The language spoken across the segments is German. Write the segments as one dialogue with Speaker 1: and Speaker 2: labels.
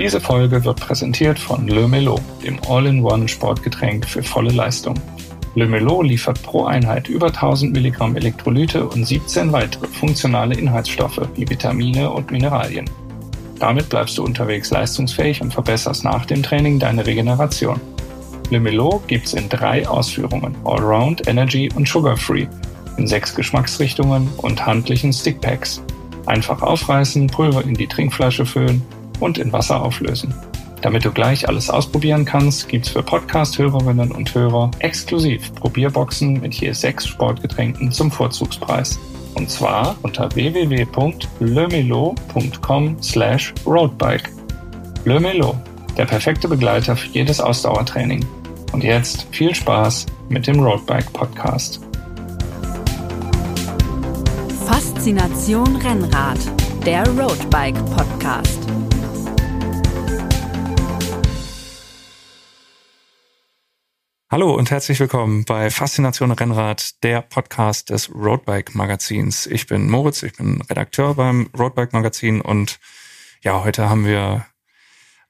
Speaker 1: Diese Folge wird präsentiert von Le Melo, dem All-in-One Sportgetränk für volle Leistung. Le Melo liefert pro Einheit über 1000 Milligramm Elektrolyte und 17 weitere funktionale Inhaltsstoffe wie Vitamine und Mineralien. Damit bleibst du unterwegs leistungsfähig und verbesserst nach dem Training deine Regeneration. Le Melo gibt's in drei Ausführungen: Allround, Energy und Sugar Free, in sechs Geschmacksrichtungen und handlichen Stickpacks. Einfach aufreißen, Pulver in die Trinkflasche füllen und in Wasser auflösen. Damit du gleich alles ausprobieren kannst, gibt's für Podcast-Hörerinnen und Hörer exklusiv Probierboxen mit je sechs Sportgetränken zum Vorzugspreis. Und zwar unter www.lemelo.com slash roadbike. Le Melo, der perfekte Begleiter für jedes Ausdauertraining. Und jetzt viel Spaß mit dem Roadbike Podcast.
Speaker 2: Faszination Rennrad, der Roadbike Podcast.
Speaker 1: Hallo und herzlich willkommen bei Faszination Rennrad, der Podcast des Roadbike Magazins. Ich bin Moritz, ich bin Redakteur beim Roadbike Magazin und ja, heute haben wir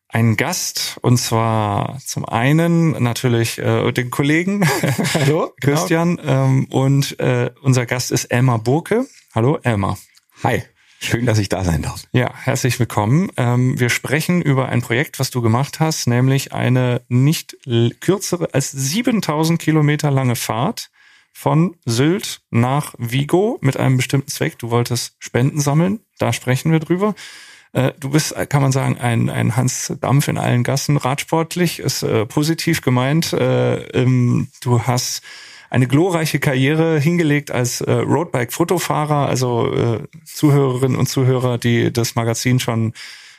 Speaker 1: einen Gast und zwar zum einen natürlich äh, den Kollegen Hallo, Christian genau. ähm, und äh, unser Gast ist Elmar Burke. Hallo Elmar.
Speaker 3: Hi. Schön, dass ich da sein darf.
Speaker 1: Ja, herzlich willkommen. Ähm, wir sprechen über ein Projekt, was du gemacht hast, nämlich eine nicht kürzere als 7000 Kilometer lange Fahrt von Sylt nach Vigo mit einem bestimmten Zweck. Du wolltest Spenden sammeln, da sprechen wir drüber. Äh, du bist, kann man sagen, ein, ein Hans Dampf in allen Gassen, radsportlich, ist äh, positiv gemeint. Äh, ähm, du hast eine glorreiche Karriere hingelegt als äh, Roadbike-Fotofahrer. Also äh, Zuhörerinnen und Zuhörer, die das Magazin schon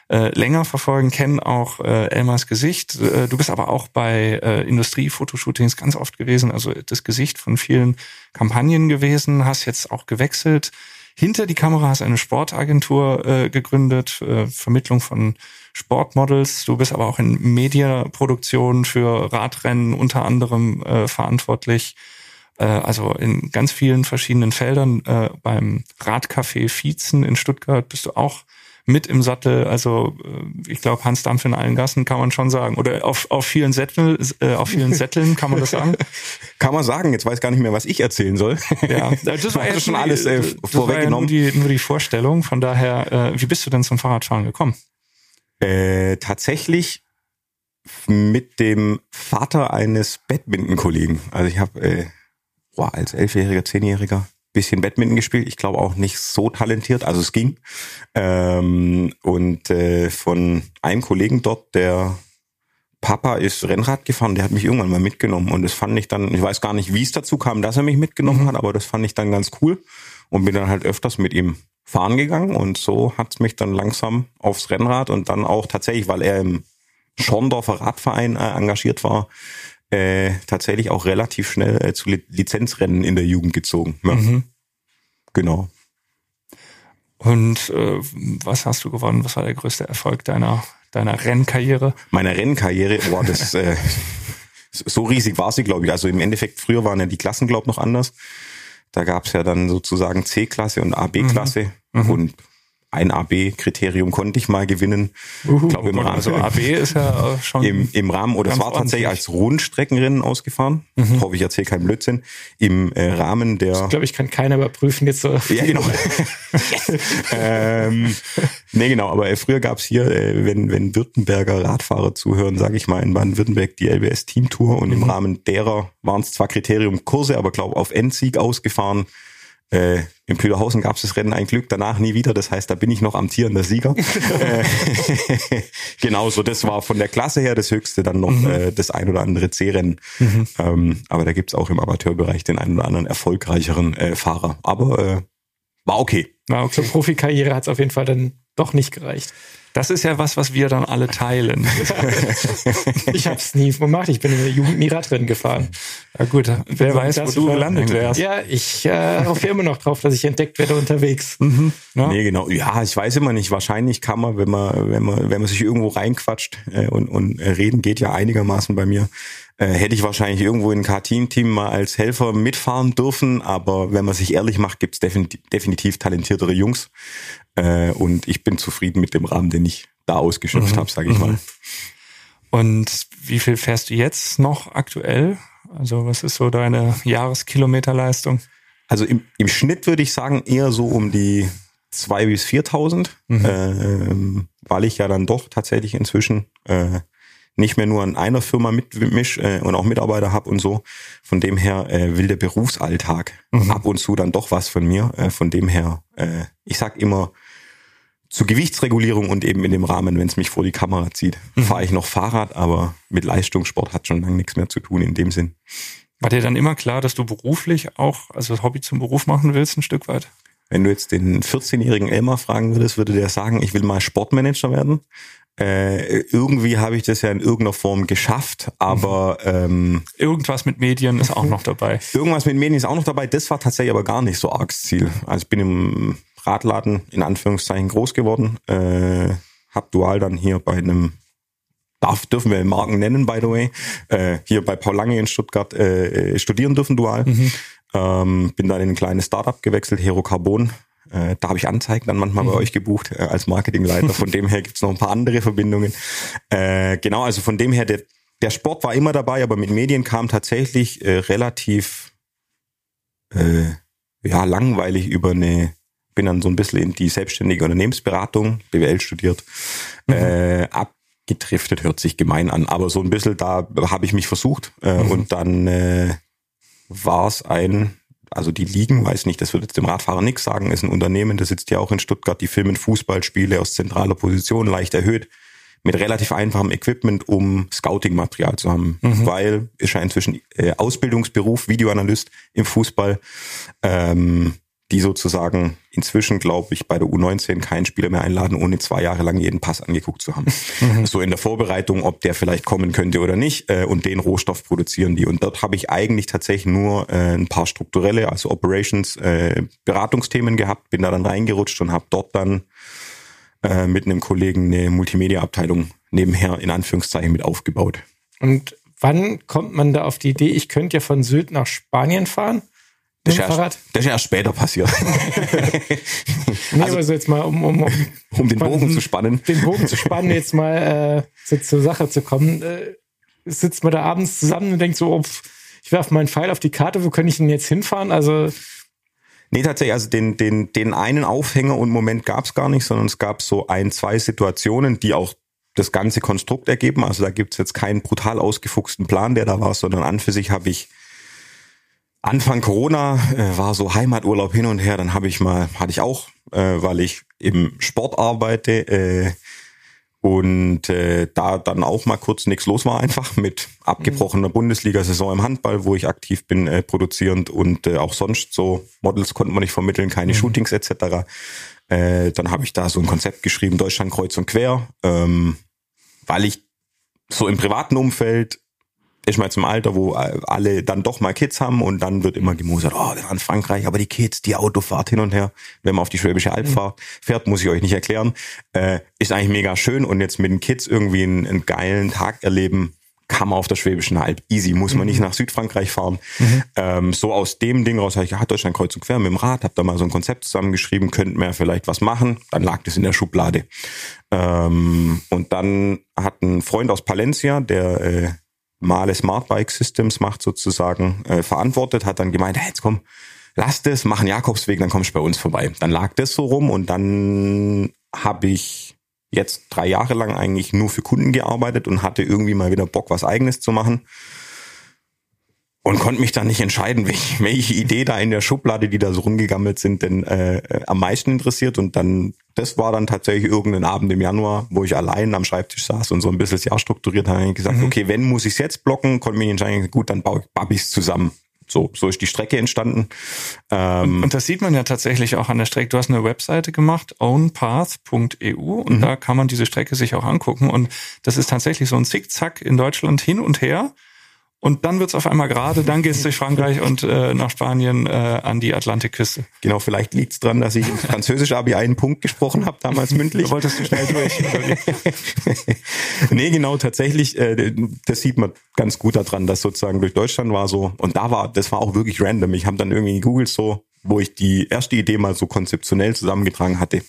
Speaker 1: äh, länger verfolgen, kennen auch äh, Elmars Gesicht. Äh, du bist aber auch bei äh, Industrie-Fotoshootings ganz oft gewesen, also das Gesicht von vielen Kampagnen gewesen, hast jetzt auch gewechselt. Hinter die Kamera hast eine Sportagentur äh, gegründet, äh, Vermittlung von Sportmodels. Du bist aber auch in Mediaproduktion für Radrennen unter anderem äh, verantwortlich also in ganz vielen verschiedenen Feldern. Äh, beim Radcafé Vietzen in Stuttgart bist du auch mit im Sattel. Also äh, ich glaube, Hans Dampf in allen Gassen kann man schon sagen. Oder auf, auf vielen Sätteln, äh, auf vielen Sätteln kann man das sagen.
Speaker 3: kann man sagen. Jetzt weiß gar nicht mehr, was ich erzählen soll.
Speaker 1: Ja, das war ja schon alles äh, vorweggenommen. Ja nur, die, nur die Vorstellung. Von daher, äh, wie bist du denn zum Fahrradfahren gekommen?
Speaker 3: Äh, tatsächlich mit dem Vater eines Badminton-Kollegen. Also ich habe äh, boah, als Elfjähriger, Zehnjähriger bisschen Badminton gespielt. Ich glaube auch nicht so talentiert, also es ging. Ähm, und äh, von einem Kollegen dort, der Papa ist Rennrad gefahren, der hat mich irgendwann mal mitgenommen und das fand ich dann, ich weiß gar nicht, wie es dazu kam, dass er mich mitgenommen hat, aber das fand ich dann ganz cool und bin dann halt öfters mit ihm fahren gegangen und so hat's mich dann langsam aufs Rennrad und dann auch tatsächlich, weil er im Schorndorfer Radverein äh, engagiert war, äh, tatsächlich auch relativ schnell äh, zu Lizenzrennen in der Jugend gezogen. Ja. Mhm. Genau.
Speaker 1: Und äh, was hast du gewonnen? Was war der größte Erfolg deiner deiner Rennkarriere?
Speaker 3: Meine Rennkarriere, boah, das äh, so riesig war sie, glaube ich. Also im Endeffekt, früher waren ja die Klassen, glaube ich, noch anders. Da gab es ja dann sozusagen C-Klasse und AB-Klasse. Mhm. mhm. Und ein AB-Kriterium konnte ich mal gewinnen.
Speaker 1: Uhu, ich glaube im Rahmen. Also AB ist ja schon
Speaker 3: im, im Rahmen oder es war tatsächlich als Rundstreckenrennen ausgefahren. Mhm. Ich hoffe, ich erzähle keinen Blödsinn. Im äh, Rahmen der.
Speaker 1: Ich glaube, ich kann keiner überprüfen jetzt so.
Speaker 3: Ja genau. ähm, nee genau, aber äh, früher gab's hier, äh, wenn wenn Württemberger Radfahrer zuhören, sage ich mal in Baden-Württemberg die LBS Team Tour und mhm. im Rahmen derer waren es zwar Kriterium Kurse, aber glaube auf Endsieg ausgefahren. Äh, in Plüderhausen gab es das Rennen ein Glück, danach nie wieder. Das heißt, da bin ich noch amtierender Sieger. äh, genau, so das war von der Klasse her das Höchste, dann noch mhm. äh, das ein oder andere C-Rennen. Mhm. Ähm, aber da gibt's auch im Amateurbereich den einen oder anderen erfolgreicheren äh, Fahrer. Aber äh, war okay.
Speaker 1: Na, okay. Zur Profikarriere hat's auf jeden Fall dann doch nicht gereicht. Das ist ja was, was wir dann alle teilen. ich habe es nie gemacht. Ich bin in der Jugend nie Radrennen gefahren.
Speaker 3: Ja gut, wer weiß, wo du gelandet wärst.
Speaker 1: Ja, ich äh, hoffe immer noch drauf, dass ich entdeckt werde unterwegs.
Speaker 3: Mhm. Ja? Nee, genau. Ja, ich weiß immer nicht. Wahrscheinlich kann man, wenn man, wenn man, wenn man sich irgendwo reinquatscht äh, und, und äh, reden geht ja einigermaßen bei mir, äh, hätte ich wahrscheinlich irgendwo in ein Kartin-Team mal als Helfer mitfahren dürfen. Aber wenn man sich ehrlich macht, gibt's definitiv talentiertere Jungs. Äh, und ich bin zufrieden mit dem Rahmen, den ich da ausgeschöpft mhm. habe, sage ich mhm. mal.
Speaker 1: Und wie viel fährst du jetzt noch aktuell? Also was ist so deine Jahreskilometerleistung?
Speaker 3: Also im, im Schnitt würde ich sagen eher so um die zwei bis 4.000, mhm. äh, weil ich ja dann doch tatsächlich inzwischen äh, nicht mehr nur an einer Firma mitmisch äh, und auch Mitarbeiter habe und so. Von dem her äh, will der Berufsalltag mhm. ab und zu dann doch was von mir. Äh, von dem her, äh, ich sag immer, zur Gewichtsregulierung und eben in dem Rahmen, wenn es mich vor die Kamera zieht, mhm. fahre ich noch Fahrrad, aber mit Leistungssport hat schon lange nichts mehr zu tun in dem Sinn.
Speaker 1: War dir dann immer klar, dass du beruflich auch, also das Hobby zum Beruf machen willst, ein Stück weit?
Speaker 3: Wenn du jetzt den 14-jährigen Elmar fragen würdest, würde der sagen, ich will mal Sportmanager werden. Äh, irgendwie habe ich das ja in irgendeiner Form geschafft, aber ähm,
Speaker 1: irgendwas mit Medien ist auch noch dabei.
Speaker 3: Irgendwas mit Medien ist auch noch dabei. Das war tatsächlich aber gar nicht so args Ziel. Also ich bin im Radladen in Anführungszeichen groß geworden, äh, hab dual dann hier bei einem darf, dürfen wir Marken nennen, by the way, äh, hier bei Paul Lange in Stuttgart äh, studieren dürfen dual. Mhm. Ähm, bin dann in ein kleines Startup gewechselt, Hero Carbon. Äh, da habe ich Anzeigen dann manchmal mhm. bei euch gebucht äh, als Marketingleiter. Von dem her gibt's noch ein paar andere Verbindungen. Äh, genau, also von dem her, der, der Sport war immer dabei, aber mit Medien kam tatsächlich äh, relativ äh, ja langweilig über eine bin dann so ein bisschen in die selbstständige Unternehmensberatung, BWL studiert, mhm. äh, abgedriftet, hört sich gemein an, aber so ein bisschen da habe ich mich versucht äh, mhm. und dann äh, war es ein, also die Ligen, weiß nicht, das wird jetzt dem Radfahrer nichts sagen, ist ein Unternehmen, das sitzt ja auch in Stuttgart, die filmen Fußballspiele aus zentraler Position, leicht erhöht, mit relativ einfachem Equipment, um Scouting-Material zu haben, mhm. weil ist ja inzwischen äh, Ausbildungsberuf, Videoanalyst im Fußball. Ähm, die sozusagen inzwischen, glaube ich, bei der U19 keinen Spieler mehr einladen, ohne zwei Jahre lang jeden Pass angeguckt zu haben. Mhm. So in der Vorbereitung, ob der vielleicht kommen könnte oder nicht. Äh, und den Rohstoff produzieren die. Und dort habe ich eigentlich tatsächlich nur äh, ein paar strukturelle, also Operations, äh, Beratungsthemen gehabt, bin da dann reingerutscht und habe dort dann äh, mit einem Kollegen eine Multimedia-Abteilung nebenher in Anführungszeichen mit aufgebaut.
Speaker 4: Und wann kommt man da auf die Idee, ich könnte ja von Sylt nach Spanien fahren?
Speaker 3: Das ist, erst, das ist erst später passiert.
Speaker 4: nee, also, also jetzt mal, um, um, um,
Speaker 3: um den Bogen zu spannen.
Speaker 4: Den Bogen zu spannen, jetzt mal äh, zur Sache zu kommen. Äh, sitzt man da abends zusammen und denkt so, oh, ich werfe meinen Pfeil auf die Karte, wo kann ich denn jetzt hinfahren? Also
Speaker 3: Nee, tatsächlich, also den, den, den einen Aufhänger und Moment gab es gar nicht, sondern es gab so ein, zwei Situationen, die auch das ganze Konstrukt ergeben. Also da gibt's jetzt keinen brutal ausgefuchsten Plan, der da war, sondern an für sich habe ich Anfang Corona äh, war so Heimaturlaub hin und her, dann habe ich mal, hatte ich auch, äh, weil ich im Sport arbeite äh, und äh, da dann auch mal kurz nichts los war einfach mit abgebrochener mhm. Bundesliga-Saison im Handball, wo ich aktiv bin, äh, produzierend und äh, auch sonst so Models konnten wir nicht vermitteln, keine mhm. Shootings etc. Äh, dann habe ich da so ein Konzept geschrieben, Deutschland kreuz und quer, ähm, weil ich so im privaten Umfeld ist mal zum Alter, wo alle dann doch mal Kids haben und dann wird immer gemosert, oh, wir waren in Frankreich, aber die Kids, die Autofahrt hin und her, wenn man auf die Schwäbische Alb mhm. fährt, muss ich euch nicht erklären, äh, ist eigentlich mega schön und jetzt mit den Kids irgendwie einen, einen geilen Tag erleben, kann man auf der Schwäbischen Alb. Easy, muss man mhm. nicht nach Südfrankreich fahren. Mhm. Ähm, so aus dem Ding raus habe ich, ja, Deutschland kreuz und quer mit dem Rad, hab da mal so ein Konzept zusammengeschrieben, könnten wir vielleicht was machen. Dann lag das in der Schublade. Ähm, und dann hat ein Freund aus Palencia, der äh, Male Smart Bike Systems macht sozusagen, äh, verantwortet, hat dann gemeint, hey, jetzt komm, lass das, mach einen Jakobsweg, dann kommst du bei uns vorbei. Dann lag das so rum und dann habe ich jetzt drei Jahre lang eigentlich nur für Kunden gearbeitet und hatte irgendwie mal wieder Bock, was eigenes zu machen und konnte mich dann nicht entscheiden, welche, welche Idee da in der Schublade, die da so rumgegammelt sind, denn äh, am meisten interessiert. Und dann, das war dann tatsächlich irgendein Abend im Januar, wo ich allein am Schreibtisch saß und so ein bisschen das Jahr strukturiert habe, ich gesagt, mhm. okay, wenn muss ich es jetzt blocken, konnte mich entscheiden, gut, dann baue ich es zusammen. So, so ist die Strecke entstanden.
Speaker 1: Ähm, und, und, das sieht man ja tatsächlich auch an der Strecke. Du hast eine Webseite gemacht, ownpath.eu, und mhm. da kann man diese Strecke sich auch angucken. Und das ist tatsächlich so ein Zickzack in Deutschland hin und her. Und dann wird's auf einmal gerade, dann geht's durch Frankreich und äh, nach Spanien äh, an die Atlantikküste.
Speaker 3: Genau, vielleicht liegt's dran, dass ich im Französisch Abi einen Punkt gesprochen habe, damals mündlich.
Speaker 1: Du wolltest du schnell durch.
Speaker 3: nee, genau, tatsächlich, äh, das sieht man ganz gut daran, dass sozusagen durch Deutschland war so, und da war, das war auch wirklich random. Ich habe dann irgendwie gegoogelt so, wo ich die erste Idee mal so konzeptionell zusammengetragen hatte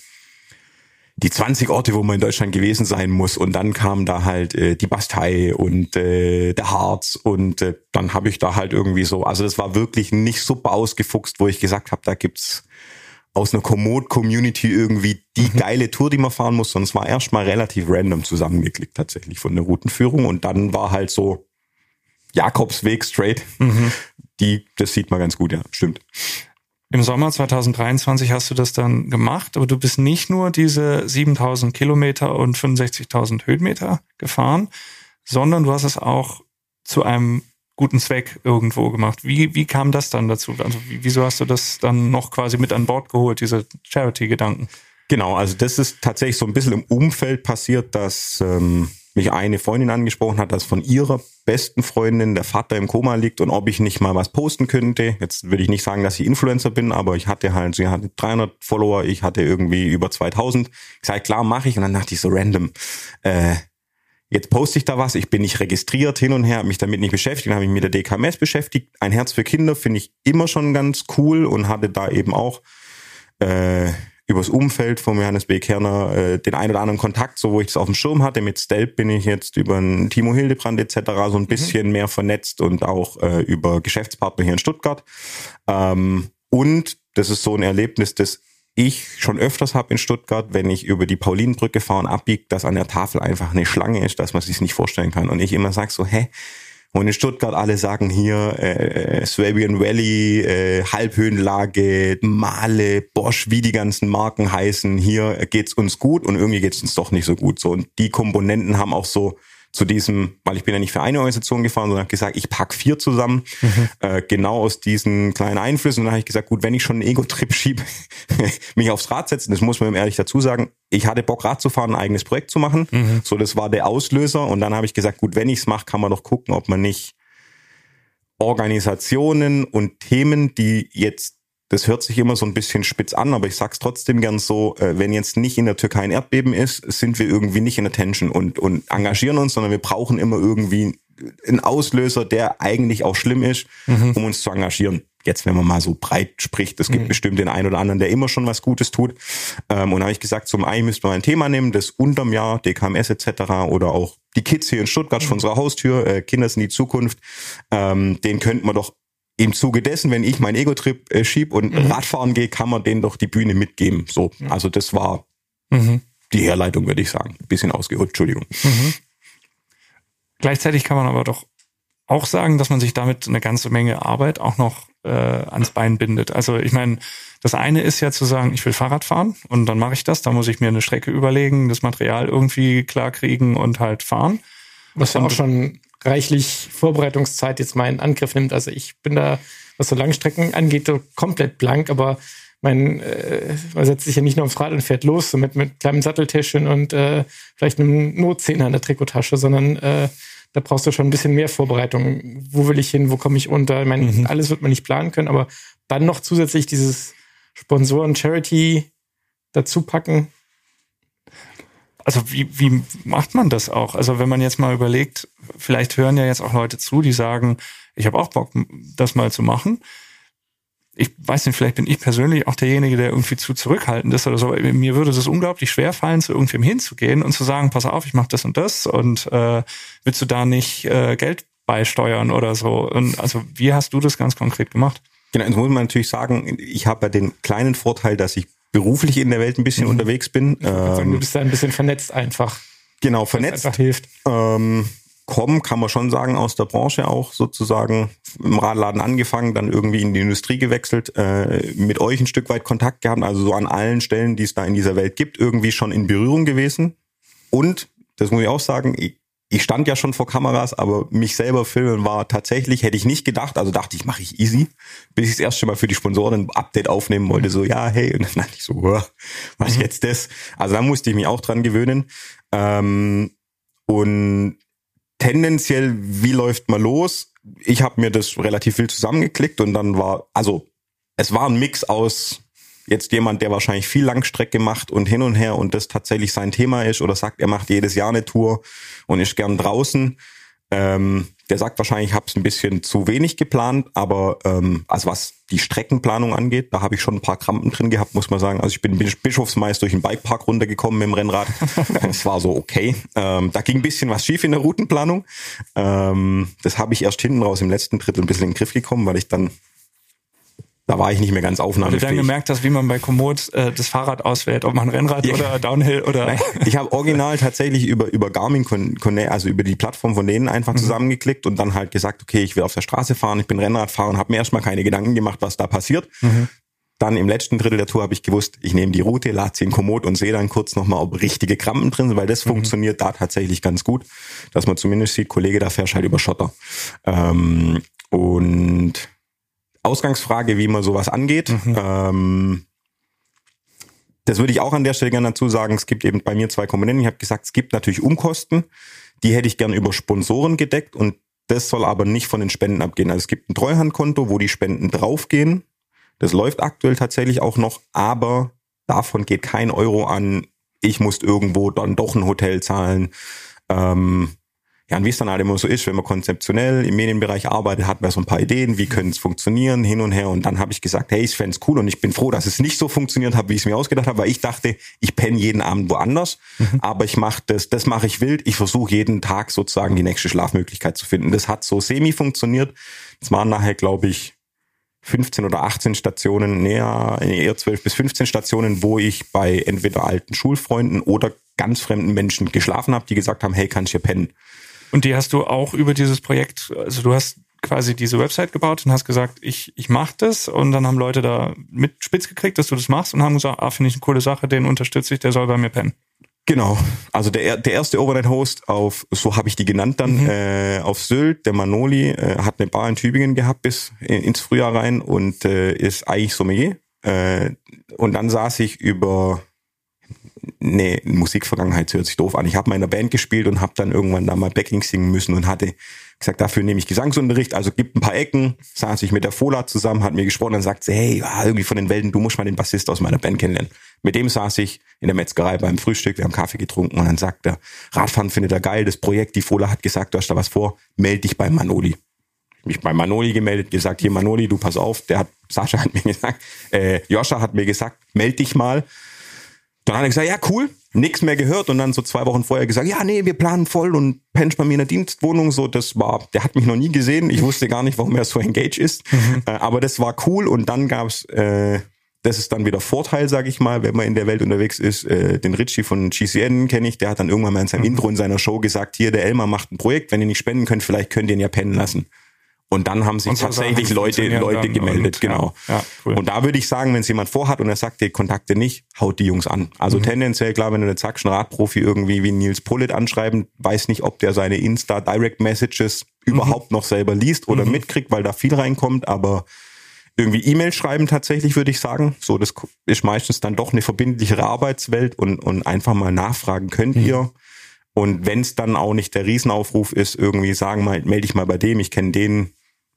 Speaker 3: die 20 Orte, wo man in Deutschland gewesen sein muss. Und dann kam da halt äh, die Bastei und äh, der Harz. Und äh, dann habe ich da halt irgendwie so, also das war wirklich nicht super ausgefuchst, wo ich gesagt habe, da gibt's aus einer Komoot-Community irgendwie die mhm. geile Tour, die man fahren muss, es war erstmal relativ random zusammengeklickt tatsächlich von der Routenführung. Und dann war halt so Jakobsweg straight. Mhm. Die, das sieht man ganz gut, ja, stimmt.
Speaker 1: Im Sommer 2023 hast du das dann gemacht, aber du bist nicht nur diese 7000 Kilometer und 65.000 Höhenmeter gefahren, sondern du hast es auch zu einem guten Zweck irgendwo gemacht. Wie, wie kam das dann dazu? Also wieso hast du das dann noch quasi mit an Bord geholt, diese Charity-Gedanken?
Speaker 3: Genau, also das ist tatsächlich so ein bisschen im Umfeld passiert, dass ähm, mich eine Freundin angesprochen hat, dass von ihrer besten Freundin der Vater im Koma liegt und ob ich nicht mal was posten könnte. Jetzt will ich nicht sagen, dass ich Influencer bin, aber ich hatte halt, sie hatte 300 Follower, ich hatte irgendwie über 2000. Ich sage, klar, mache ich. Und dann dachte ich so random, äh, jetzt poste ich da was, ich bin nicht registriert hin und her, habe mich damit nicht beschäftigt, dann habe ich mich mit der DKMS beschäftigt. Ein Herz für Kinder finde ich immer schon ganz cool und hatte da eben auch äh, übers Umfeld von Johannes B. Kerner äh, den ein oder anderen Kontakt, so wo ich es auf dem Schirm hatte. Mit Stelp bin ich jetzt über einen Timo Hildebrand etc. so ein mhm. bisschen mhm. mehr vernetzt und auch äh, über Geschäftspartner hier in Stuttgart. Ähm, und das ist so ein Erlebnis, das ich schon öfters habe in Stuttgart, wenn ich über die Paulinenbrücke fahre und abbiege, dass an der Tafel einfach eine Schlange ist, dass man sich nicht vorstellen kann. Und ich immer sage so, hä, und in Stuttgart alle sagen hier äh, Swabian Valley, äh, Halbhöhenlage, Male, Bosch, wie die ganzen Marken heißen. Hier geht's uns gut und irgendwie geht's uns doch nicht so gut. So und die Komponenten haben auch so zu diesem, weil ich bin ja nicht für eine Organisation gefahren, sondern habe gesagt, ich pack vier zusammen, mhm. äh, genau aus diesen kleinen Einflüssen. Und dann habe ich gesagt, gut, wenn ich schon einen Ego-Trip schiebe, mich aufs Rad setzen, das muss man ehrlich dazu sagen, ich hatte Bock, Rad zu fahren, ein eigenes Projekt zu machen. Mhm. So, das war der Auslöser. Und dann habe ich gesagt, gut, wenn ich es mache, kann man doch gucken, ob man nicht Organisationen und Themen, die jetzt das hört sich immer so ein bisschen spitz an, aber ich sag's trotzdem gern so, äh, wenn jetzt nicht in der Türkei ein Erdbeben ist, sind wir irgendwie nicht in Attention und, und engagieren uns, sondern wir brauchen immer irgendwie einen Auslöser, der eigentlich auch schlimm ist, mhm. um uns zu engagieren. Jetzt, wenn man mal so breit spricht, es gibt mhm. bestimmt den einen oder anderen, der immer schon was Gutes tut. Ähm, und da habe ich gesagt, zum einen müsste man ein Thema nehmen, das unterm Jahr, DKMS etc. oder auch die Kids hier in Stuttgart mhm. vor unserer Haustür, äh, Kinder sind die Zukunft, ähm, den könnte man doch im Zuge dessen, wenn ich meinen Ego-Trip äh, schieb und mhm. Radfahren gehe, kann man denen doch die Bühne mitgeben. So, also das war mhm. die Herleitung, würde ich sagen. Bisschen ausgeholt, Entschuldigung. Mhm.
Speaker 1: Gleichzeitig kann man aber doch auch sagen, dass man sich damit eine ganze Menge Arbeit auch noch äh, ans Bein bindet. Also ich meine, das eine ist ja zu sagen, ich will Fahrrad fahren und dann mache ich das. Da muss ich mir eine Strecke überlegen, das Material irgendwie klar kriegen und halt fahren.
Speaker 4: Was ja auch schon reichlich Vorbereitungszeit jetzt mal in Angriff nimmt. Also ich bin da, was so Langstrecken angeht, komplett blank, aber mein, äh, man setzt sich ja nicht nur aufs Rad und fährt los, so mit, mit kleinem Satteltäschchen und äh, vielleicht einem Notzehner in der Trikottasche, sondern äh, da brauchst du schon ein bisschen mehr Vorbereitung. Wo will ich hin? Wo komme ich unter? Ich meine, mhm. alles wird man nicht planen können, aber dann noch zusätzlich dieses Sponsoren-Charity dazu packen,
Speaker 1: also wie, wie macht man das auch? Also wenn man jetzt mal überlegt, vielleicht hören ja jetzt auch Leute zu, die sagen, ich habe auch Bock, das mal zu machen. Ich weiß nicht, vielleicht bin ich persönlich auch derjenige, der irgendwie zu zurückhaltend ist oder so. Mir würde es unglaublich schwer fallen, zu irgendwem hinzugehen und zu sagen, pass auf, ich mache das und das und äh, willst du da nicht äh, Geld beisteuern oder so? Und also wie hast du das ganz konkret gemacht?
Speaker 3: Genau, jetzt muss man natürlich sagen, ich habe ja den kleinen Vorteil, dass ich beruflich in der Welt ein bisschen mhm. unterwegs bin.
Speaker 4: Ähm, du bist da ein bisschen vernetzt einfach.
Speaker 3: Genau, vernetzt.
Speaker 4: einfach hilft.
Speaker 3: Ähm, kommen, kann man schon sagen, aus der Branche auch sozusagen im Radladen angefangen, dann irgendwie in die Industrie gewechselt, äh, mit euch ein Stück weit Kontakt gehabt, also so an allen Stellen, die es da in dieser Welt gibt, irgendwie schon in Berührung gewesen. Und, das muss ich auch sagen, ich, stand ja schon vor Kameras, aber mich selber filmen war tatsächlich, hätte ich nicht gedacht, also dachte ich, mache ich easy, bis ich das erste Mal für die Sponsoren ein Update aufnehmen wollte, so, ja, hey, und dann dachte ich so, was mhm. jetzt das? Also da musste ich mich auch dran gewöhnen. Ähm, und tendenziell, wie läuft man los? Ich habe mir das relativ viel zusammengeklickt und dann war, also es war ein Mix aus jetzt jemand, der wahrscheinlich viel Langstrecke macht und hin und her und das tatsächlich sein Thema ist oder sagt, er macht jedes Jahr eine Tour und ist gern draußen, ähm, der sagt wahrscheinlich, ich habe es ein bisschen zu wenig geplant, aber ähm, also was die Streckenplanung angeht, da habe ich schon ein paar Krampen drin gehabt, muss man sagen. Also ich bin bischofsmeist durch den Bikepark runtergekommen mit dem Rennrad. Es war so okay. Ähm, da ging ein bisschen was schief in der Routenplanung. Ähm, das habe ich erst hinten raus im letzten Drittel ein bisschen in den Griff gekommen, weil ich dann da war ich nicht mehr ganz aufnahmefähig.
Speaker 1: Weil du dann gemerkt hast, wie man bei Komoot äh, das Fahrrad auswählt, ob man Rennrad ja. oder Downhill oder. Nein,
Speaker 3: ich habe original tatsächlich über über Garmin Connect, also über die Plattform von denen einfach mhm. zusammengeklickt und dann halt gesagt, okay, ich will auf der Straße fahren, ich bin Rennradfahrer und habe mir erstmal keine Gedanken gemacht, was da passiert. Mhm. Dann im letzten Drittel der Tour habe ich gewusst, ich nehme die Route, lade sie in Komoot und sehe dann kurz nochmal, ob richtige Krampen drin sind, weil das mhm. funktioniert da tatsächlich ganz gut, dass man zumindest sieht, Kollege, da fährst halt über Schotter. Ähm, und Ausgangsfrage, wie man sowas angeht. Mhm. Ähm, das würde ich auch an der Stelle gerne dazu sagen. Es gibt eben bei mir zwei Komponenten. Ich habe gesagt, es gibt natürlich Umkosten. Die hätte ich gern über Sponsoren gedeckt und das soll aber nicht von den Spenden abgehen. Also es gibt ein Treuhandkonto, wo die Spenden draufgehen. Das läuft aktuell tatsächlich auch noch, aber davon geht kein Euro an. Ich muss irgendwo dann doch ein Hotel zahlen. Ähm, ja, und wie es dann halt immer so ist, wenn man konzeptionell im Medienbereich arbeitet, hat man so ein paar Ideen, wie könnte es funktionieren, hin und her. Und dann habe ich gesagt, hey, ich fände cool und ich bin froh, dass es nicht so funktioniert hat, wie ich es mir ausgedacht habe, weil ich dachte, ich penne jeden Abend woanders, mhm. aber ich mache das, das mache ich wild. Ich versuche jeden Tag sozusagen die nächste Schlafmöglichkeit zu finden. Das hat so semi funktioniert. Es waren nachher, glaube ich, 15 oder 18 Stationen, näher, eher 12 bis 15 Stationen, wo ich bei entweder alten Schulfreunden oder ganz fremden Menschen geschlafen habe, die gesagt haben, hey, kann ich hier pennen?
Speaker 1: Und die hast du auch über dieses Projekt, also du hast quasi diese Website gebaut und hast gesagt, ich, ich mach das und dann haben Leute da mit spitz gekriegt, dass du das machst und haben gesagt, ah, finde ich eine coole Sache, den unterstütze ich, der soll bei mir pennen.
Speaker 3: Genau, also der, der erste Overnight-Host auf, so habe ich die genannt dann, mhm. äh, auf Sylt, der Manoli, äh, hat eine Bar in Tübingen gehabt bis ins Frühjahr rein und äh, ist eigentlich Sommelier. Äh, und dann saß ich über nee, Musikvergangenheit hört sich doof an. Ich habe mal in der Band gespielt und habe dann irgendwann da mal Backing singen müssen und hatte gesagt, dafür nehme ich Gesangsunterricht, also gibt ein paar Ecken, saß ich mit der Fola zusammen, hat mir gesprochen und sagt sie, hey, irgendwie von den Welten, du musst mal den Bassist aus meiner Band kennenlernen. Mit dem saß ich in der Metzgerei beim Frühstück, wir haben Kaffee getrunken und dann sagt er, Radfahren findet er geil, das Projekt, die Fola hat gesagt, du hast da was vor, melde dich bei Manoli. Mich bei Manoli gemeldet, gesagt, hier Manoli, du pass auf, der hat, Sascha hat mir gesagt, äh, Joscha hat mir gesagt, melde dich mal. Dann hat er gesagt, ja, cool, nix mehr gehört und dann so zwei Wochen vorher gesagt, ja, nee, wir planen voll und pennst bei mir in der Dienstwohnung. So, das war, der hat mich noch nie gesehen. Ich wusste gar nicht, warum er so engaged ist. Mhm. Äh, aber das war cool und dann gab's, äh, das ist dann wieder Vorteil, sage ich mal, wenn man in der Welt unterwegs ist. Äh, den Richie von GCN kenne ich, der hat dann irgendwann mal in seinem mhm. Intro in seiner Show gesagt, hier, der Elmar macht ein Projekt, wenn ihr nicht spenden könnt, vielleicht könnt ihr ihn ja pennen lassen. Und dann haben sich so tatsächlich Leute, Leute gemeldet, und, genau. Ja, ja, cool. Und da würde ich sagen, wenn es jemand vorhat und er sagt, die Kontakte nicht, haut die Jungs an. Also mhm. tendenziell, klar, wenn du jetzt sagst, ein Radprofi irgendwie wie Nils Pullet anschreiben, weiß nicht, ob der seine Insta Direct Messages mhm. überhaupt noch selber liest oder mhm. mitkriegt, weil da viel reinkommt, aber irgendwie E-Mail schreiben tatsächlich, würde ich sagen. So, das ist meistens dann doch eine verbindlichere Arbeitswelt und, und einfach mal nachfragen, könnt mhm. ihr? Und wenn es dann auch nicht der Riesenaufruf ist, irgendwie sagen mal, melde ich mal bei dem, ich kenne den,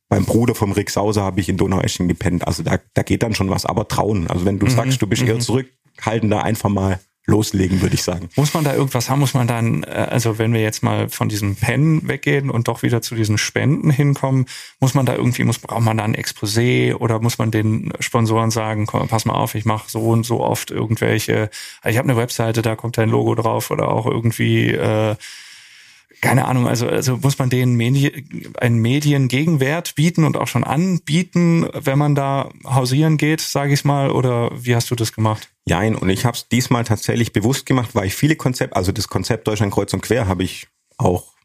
Speaker 3: beim Bruder vom Rick Sauser habe ich in Donaueschingen gepennt. Also da, da geht dann schon was, aber trauen. Also wenn du mhm. sagst, du bist mhm. eher zurückhalten, da einfach mal loslegen, würde ich sagen.
Speaker 1: Muss man da irgendwas haben? Muss man dann, äh, also wenn wir jetzt mal von diesem Pennen weggehen und doch wieder zu diesen Spenden hinkommen, muss man da irgendwie, muss braucht man da ein Exposé oder muss man den Sponsoren sagen, komm, pass mal auf, ich mache so und so oft irgendwelche, ich habe eine Webseite, da kommt dein Logo drauf oder auch irgendwie äh, keine Ahnung, also, also muss man denen Medi einen Mediengegenwert bieten und auch schon anbieten, wenn man da hausieren geht, sage ich mal, oder wie hast du das gemacht?
Speaker 3: Jein, und ich habe es diesmal tatsächlich bewusst gemacht, weil ich viele Konzepte, also das Konzept Deutschland kreuz und quer habe ich auch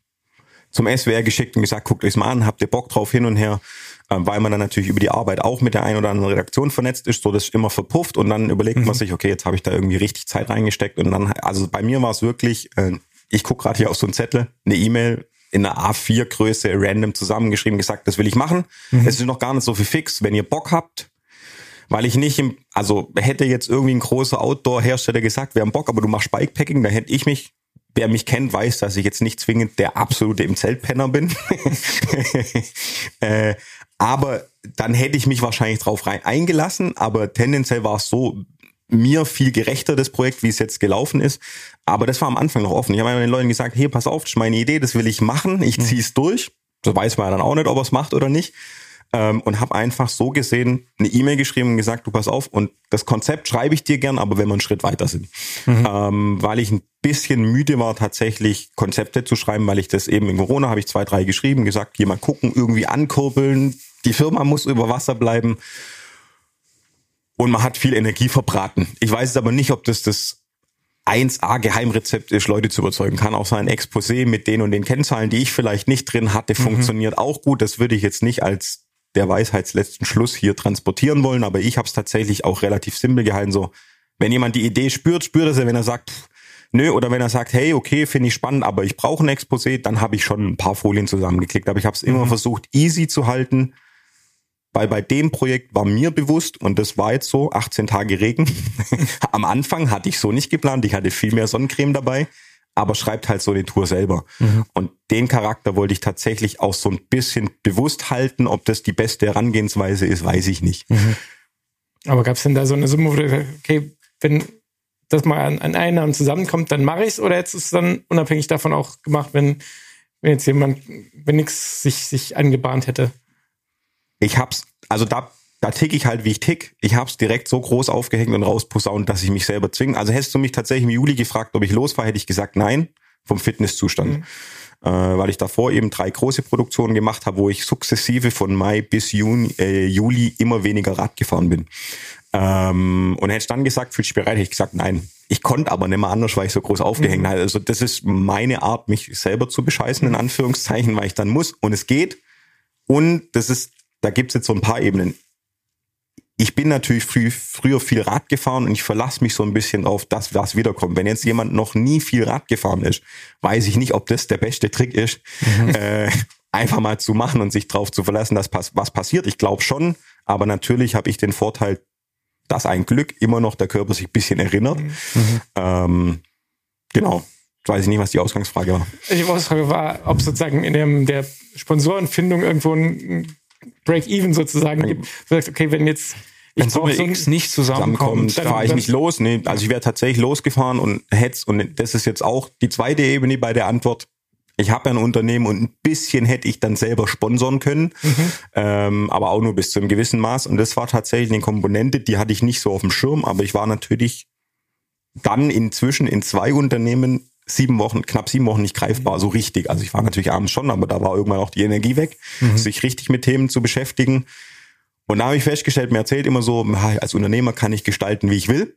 Speaker 3: zum SWR geschickt und gesagt, guckt euch mal an, habt ihr Bock drauf hin und her, ähm, weil man dann natürlich über die Arbeit auch mit der einen oder anderen Redaktion vernetzt ist, so das ist immer verpufft und dann überlegt mhm. man sich, okay, jetzt habe ich da irgendwie richtig Zeit reingesteckt und dann, also bei mir war es wirklich äh, ich gucke gerade hier auf so einen Zettel, eine E-Mail in einer A4-Größe random zusammengeschrieben, gesagt, das will ich machen. Mhm. Es ist noch gar nicht so viel fix. Wenn ihr Bock habt, weil ich nicht im, also hätte jetzt irgendwie ein großer Outdoor-Hersteller gesagt, wir haben Bock, aber du machst Bikepacking, da hätte ich mich, wer mich kennt, weiß, dass ich jetzt nicht zwingend der absolute im Zeltpenner bin. äh, aber dann hätte ich mich wahrscheinlich drauf rein eingelassen, aber tendenziell war es so, mir viel gerechter, das Projekt, wie es jetzt gelaufen ist. Aber das war am Anfang noch offen. Ich habe den Leuten gesagt, hier, pass auf, das ist meine Idee, das will ich machen, ich mhm. ziehe es durch. Das weiß man ja dann auch nicht, ob er es macht oder nicht. Ähm, und habe einfach so gesehen eine E-Mail geschrieben und gesagt, du pass auf, und das Konzept schreibe ich dir gern, aber wenn wir einen Schritt weiter sind. Mhm. Ähm, weil ich ein bisschen müde war, tatsächlich Konzepte zu schreiben, weil ich das eben in Corona habe ich zwei, drei geschrieben, gesagt, hier mal gucken, irgendwie ankurbeln, die Firma muss über Wasser bleiben. Und man hat viel Energie verbraten. Ich weiß es aber nicht, ob das das 1A Geheimrezept ist, Leute zu überzeugen. Kann auch sein Exposé mit den und den Kennzahlen, die ich vielleicht nicht drin hatte, mhm. funktioniert auch gut. Das würde ich jetzt nicht als der Weisheitsletzten Schluss hier transportieren wollen, aber ich habe es tatsächlich auch relativ simpel gehalten. So, wenn jemand die Idee spürt, spürt es er, wenn er sagt, pff, nö, oder wenn er sagt, hey, okay, finde ich spannend, aber ich brauche ein Exposé, dann habe ich schon ein paar Folien zusammengeklickt. Aber ich habe es mhm. immer versucht, easy zu halten, weil bei dem Projekt war mir bewusst, und das war jetzt so, 18 Tage Regen. Am Anfang hatte ich so nicht geplant, ich hatte viel mehr Sonnencreme dabei aber schreibt halt so eine Tour selber. Mhm. Und den Charakter wollte ich tatsächlich auch so ein bisschen bewusst halten. Ob das die beste Herangehensweise ist, weiß ich nicht. Mhm.
Speaker 4: Aber gab es denn da so eine Summe, wo du, okay, wenn das mal an, an Einnahmen zusammenkommt, dann mache ich es oder jetzt ist es dann unabhängig davon auch gemacht, wenn, wenn jetzt jemand, wenn nichts sich, sich angebahnt hätte?
Speaker 3: Ich hab's, also da da tick ich halt, wie ich tick. Ich hab's direkt so groß aufgehängt und rausposaunt, dass ich mich selber zwinge. Also hättest du mich tatsächlich im Juli gefragt, ob ich losfahre, hätte ich gesagt nein, vom Fitnesszustand. Mhm. Äh, weil ich davor eben drei große Produktionen gemacht habe, wo ich sukzessive von Mai bis Juni, äh, Juli immer weniger Rad gefahren bin. Ähm, und hätte ich dann gesagt, fühlst du dich bereit, hätte ich gesagt, nein. Ich konnte aber nicht mehr anders, weil ich so groß aufgehängt mhm. habe. Also das ist meine Art, mich selber zu bescheißen, in Anführungszeichen, weil ich dann muss. Und es geht. Und das ist, da gibt's jetzt so ein paar Ebenen ich bin natürlich früh, früher viel Rad gefahren und ich verlasse mich so ein bisschen auf das, was wiederkommt. Wenn jetzt jemand noch nie viel Rad gefahren ist, weiß ich nicht, ob das der beste Trick ist, mhm. äh, einfach mal zu machen und sich drauf zu verlassen, dass was passiert. Ich glaube schon, aber natürlich habe ich den Vorteil, dass ein Glück immer noch der Körper sich ein bisschen erinnert. Mhm. Ähm, genau. Jetzt weiß ich nicht, was die Ausgangsfrage war.
Speaker 4: Die Ausgangsfrage war, ob sozusagen in dem, der Sponsorenfindung irgendwo ein Break-Even sozusagen gibt. Du sagst, okay, wenn jetzt
Speaker 1: wenn Summe so X nicht zusammenkommt,
Speaker 3: dann fahre ich nicht los. Nee, also ich wäre tatsächlich losgefahren und hätte und das ist jetzt auch die zweite Ebene bei der Antwort. Ich habe ja ein Unternehmen und ein bisschen hätte ich dann selber sponsern können, mhm. ähm, aber auch nur bis zu einem gewissen Maß. Und das war tatsächlich eine Komponente, die hatte ich nicht so auf dem Schirm, aber ich war natürlich dann inzwischen in zwei Unternehmen sieben Wochen, knapp sieben Wochen nicht greifbar, so richtig. Also ich war natürlich abends schon, aber da war irgendwann auch die Energie weg, mhm. sich richtig mit Themen zu beschäftigen. Und da habe ich festgestellt, mir erzählt immer so, als Unternehmer kann ich gestalten, wie ich will.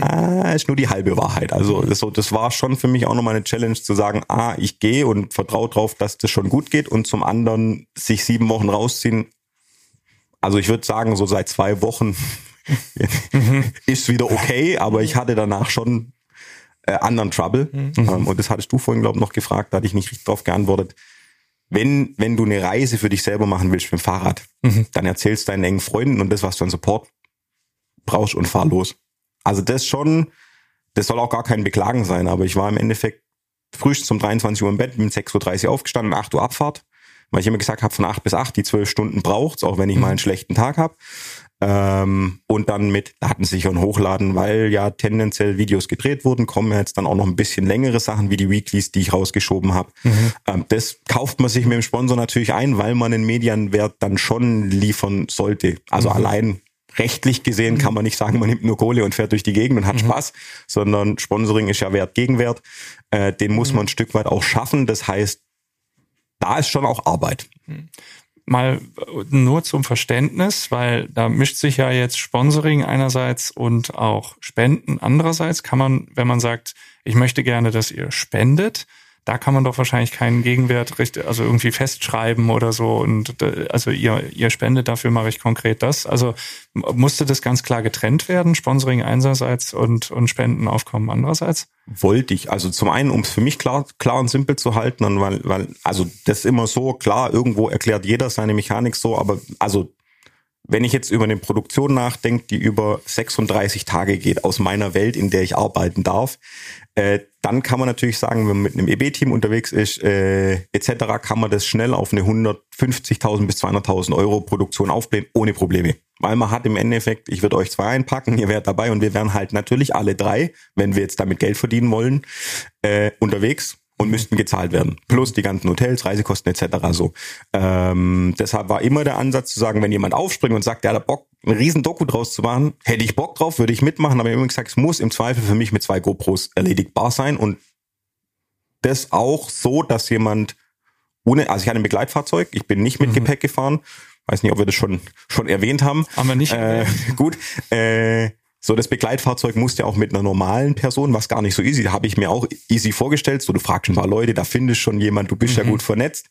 Speaker 3: Ah, ist nur die halbe Wahrheit. Also das, so, das war schon für mich auch nochmal eine Challenge zu sagen, ah, ich gehe und vertraue drauf, dass das schon gut geht und zum anderen sich sieben Wochen rausziehen. Also ich würde sagen, so seit zwei Wochen mhm. ist wieder okay, aber ich hatte danach schon äh, anderen Trouble. Mhm. Ähm, und das hattest du vorhin, glaube ich, noch gefragt, da hatte ich nicht richtig drauf geantwortet. Wenn, wenn du eine Reise für dich selber machen willst mit dem Fahrrad, mhm. dann erzählst deinen engen Freunden und das, was du an Support brauchst und fahr los. Also das schon, das soll auch gar kein Beklagen sein, aber ich war im Endeffekt frühestens um 23 Uhr im Bett, bin 6.30 Uhr aufgestanden, 8 Uhr Abfahrt, weil ich immer gesagt habe, von 8 bis 8, die 12 Stunden braucht's, auch wenn ich mhm. mal einen schlechten Tag habe. Ähm, und dann mit Datensichern hochladen, weil ja tendenziell Videos gedreht wurden, kommen jetzt dann auch noch ein bisschen längere Sachen wie die Weeklies, die ich rausgeschoben habe. Mhm. Ähm, das kauft man sich mit dem Sponsor natürlich ein, weil man einen Medienwert dann schon liefern sollte. Also mhm. allein rechtlich gesehen kann man nicht sagen, man nimmt nur Kohle und fährt durch die Gegend und hat mhm. Spaß, sondern Sponsoring ist ja Wert Gegenwert. Äh, den muss mhm. man ein Stück weit auch schaffen. Das heißt, da ist schon auch Arbeit.
Speaker 1: Mal nur zum Verständnis, weil da mischt sich ja jetzt Sponsoring einerseits und auch Spenden andererseits. Kann man, wenn man sagt, ich möchte gerne, dass ihr spendet, da kann man doch wahrscheinlich keinen Gegenwert richtig, also irgendwie festschreiben oder so. Und äh, also ihr, ihr spendet, dafür mache ich konkret das. Also musste das ganz klar getrennt werden, Sponsoring einerseits und, und Spendenaufkommen andererseits?
Speaker 3: Wollte ich. Also zum einen, um es für mich klar, klar und simpel zu halten, und weil, weil, also das ist immer so, klar, irgendwo erklärt jeder seine Mechanik so, aber also wenn ich jetzt über eine Produktion nachdenke, die über 36 Tage geht, aus meiner Welt, in der ich arbeiten darf, äh, dann kann man natürlich sagen, wenn man mit einem EB-Team unterwegs ist, äh, etc., kann man das schnell auf eine 150.000 bis 200.000 Euro Produktion aufblähen, ohne Probleme. Weil man hat im Endeffekt, ich würde euch zwei einpacken, ihr werdet dabei und wir wären halt natürlich alle drei, wenn wir jetzt damit Geld verdienen wollen, äh, unterwegs und müssten gezahlt werden. Plus die ganzen Hotels, Reisekosten etc. So. Ähm, deshalb war immer der Ansatz zu sagen, wenn jemand aufspringt und sagt, der hat Bock, einen riesen Doku draus zu machen, hätte ich Bock drauf, würde ich mitmachen, aber ich habe immer gesagt, es muss im Zweifel für mich mit zwei GoPros erledigbar sein und das auch so, dass jemand ohne, also ich hatte ein Begleitfahrzeug, ich bin nicht mit mhm. Gepäck gefahren, weiß nicht, ob wir das schon schon erwähnt haben.
Speaker 1: Haben wir nicht.
Speaker 3: Äh, gut. Äh, so, das Begleitfahrzeug musste auch mit einer normalen Person, was gar nicht so easy, habe ich mir auch easy vorgestellt. So, du fragst ein paar Leute, da findest schon jemand, du bist mhm. ja gut vernetzt.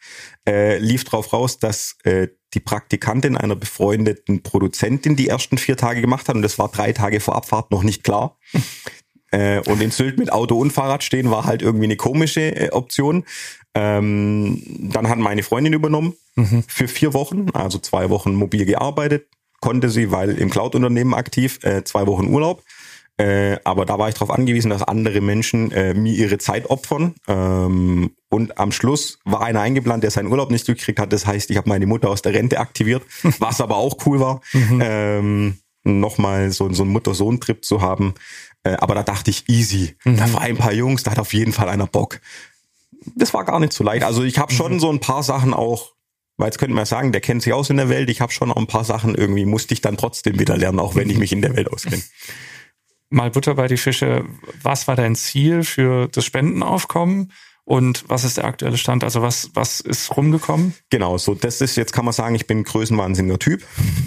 Speaker 3: Äh, lief drauf raus, dass äh, die Praktikantin einer befreundeten Produzentin die ersten vier Tage gemacht hat und das war drei Tage vor Abfahrt noch nicht klar. äh, und in Sylt mit Auto und Fahrrad stehen war halt irgendwie eine komische äh, Option. Ähm, dann hat meine Freundin übernommen mhm. für vier Wochen, also zwei Wochen mobil gearbeitet, konnte sie, weil im Cloud-Unternehmen aktiv, äh, zwei Wochen Urlaub. Äh, aber da war ich darauf angewiesen, dass andere Menschen äh, mir ihre Zeit opfern. Ähm, und am Schluss war einer eingeplant, der seinen Urlaub nicht gekriegt hat. Das heißt, ich habe meine Mutter aus der Rente aktiviert, was aber auch cool war, mhm. ähm, nochmal so, so einen Mutter-Sohn-Trip zu haben. Äh, aber da dachte ich, easy. Mhm. Da war ein paar Jungs, da hat auf jeden Fall einer Bock. Das war gar nicht so leicht. Also ich habe schon mhm. so ein paar Sachen auch weil jetzt könnte man sagen, der kennt sich aus in der Welt. Ich habe schon auch ein paar Sachen irgendwie, musste ich dann trotzdem wieder lernen, auch wenn ich mich in der Welt auskenne.
Speaker 1: Mal Butter bei die Fische. Was war dein Ziel für das Spendenaufkommen? Und was ist der aktuelle Stand? Also was, was ist rumgekommen?
Speaker 3: Genau, so das ist, jetzt kann man sagen, ich bin ein größenwahnsinniger Typ.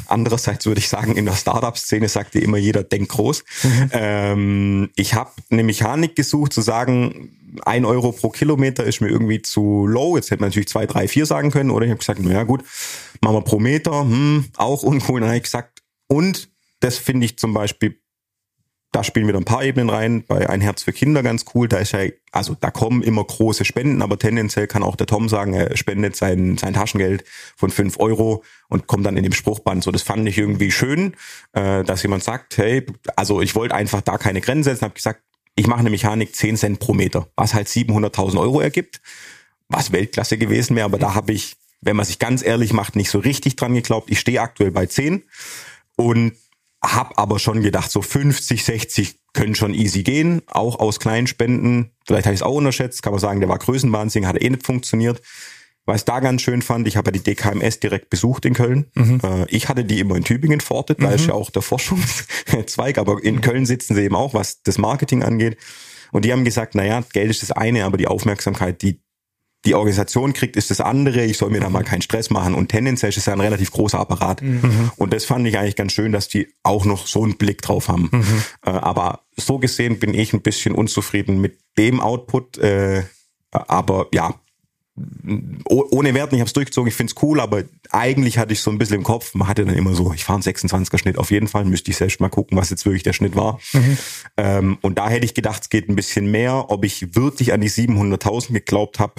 Speaker 3: Andererseits würde ich sagen, in der Startup-Szene sagt dir immer jeder, denk groß. Ähm, ich habe eine Mechanik gesucht, zu sagen, ein Euro pro Kilometer ist mir irgendwie zu low. Jetzt hätte man natürlich zwei, drei, vier sagen können. Oder ich habe gesagt, na ja gut, machen wir pro Meter, hm, auch uncool. Dann habe ich gesagt, und das finde ich zum Beispiel, da spielen wieder ein paar Ebenen rein. Bei Ein Herz für Kinder ganz cool. Da ist ja, also da kommen immer große Spenden, aber tendenziell kann auch der Tom sagen, er spendet sein, sein Taschengeld von fünf Euro und kommt dann in dem Spruchband. So, das fand ich irgendwie schön, äh, dass jemand sagt, hey, also ich wollte einfach da keine Grenze setzen, habe gesagt, ich mache eine Mechanik 10 Cent pro Meter, was halt 700.000 Euro ergibt, was Weltklasse gewesen wäre, aber da habe ich, wenn man sich ganz ehrlich macht, nicht so richtig dran geglaubt. Ich stehe aktuell bei 10 und habe aber schon gedacht, so 50, 60 können schon easy gehen, auch aus kleinen Spenden. Vielleicht habe ich es auch unterschätzt, kann man sagen, der war Größenwahnsinn, hat eh nicht funktioniert. Was ich da ganz schön fand, ich habe ja die DKMS direkt besucht in Köln. Mhm. Äh, ich hatte die immer in Tübingen fortet, da mhm. ist ja auch der Forschungszweig, aber in Köln sitzen sie eben auch, was das Marketing angeht. Und die haben gesagt, naja, Geld ist das eine, aber die Aufmerksamkeit, die die Organisation kriegt, ist das andere. Ich soll mir da mal keinen Stress machen. Und tendenziell ist ja ein relativ großer Apparat. Mhm. Und das fand ich eigentlich ganz schön, dass die auch noch so einen Blick drauf haben. Mhm. Äh, aber so gesehen bin ich ein bisschen unzufrieden mit dem Output. Äh, aber ja, ohne Werten, ich habe es durchgezogen, ich find's cool, aber eigentlich hatte ich so ein bisschen im Kopf, man hatte dann immer so, ich fahre einen 26er Schnitt auf jeden Fall, müsste ich selbst mal gucken, was jetzt wirklich der Schnitt war. Mhm. Ähm, und da hätte ich gedacht, es geht ein bisschen mehr. Ob ich wirklich an die 700.000 geglaubt habe,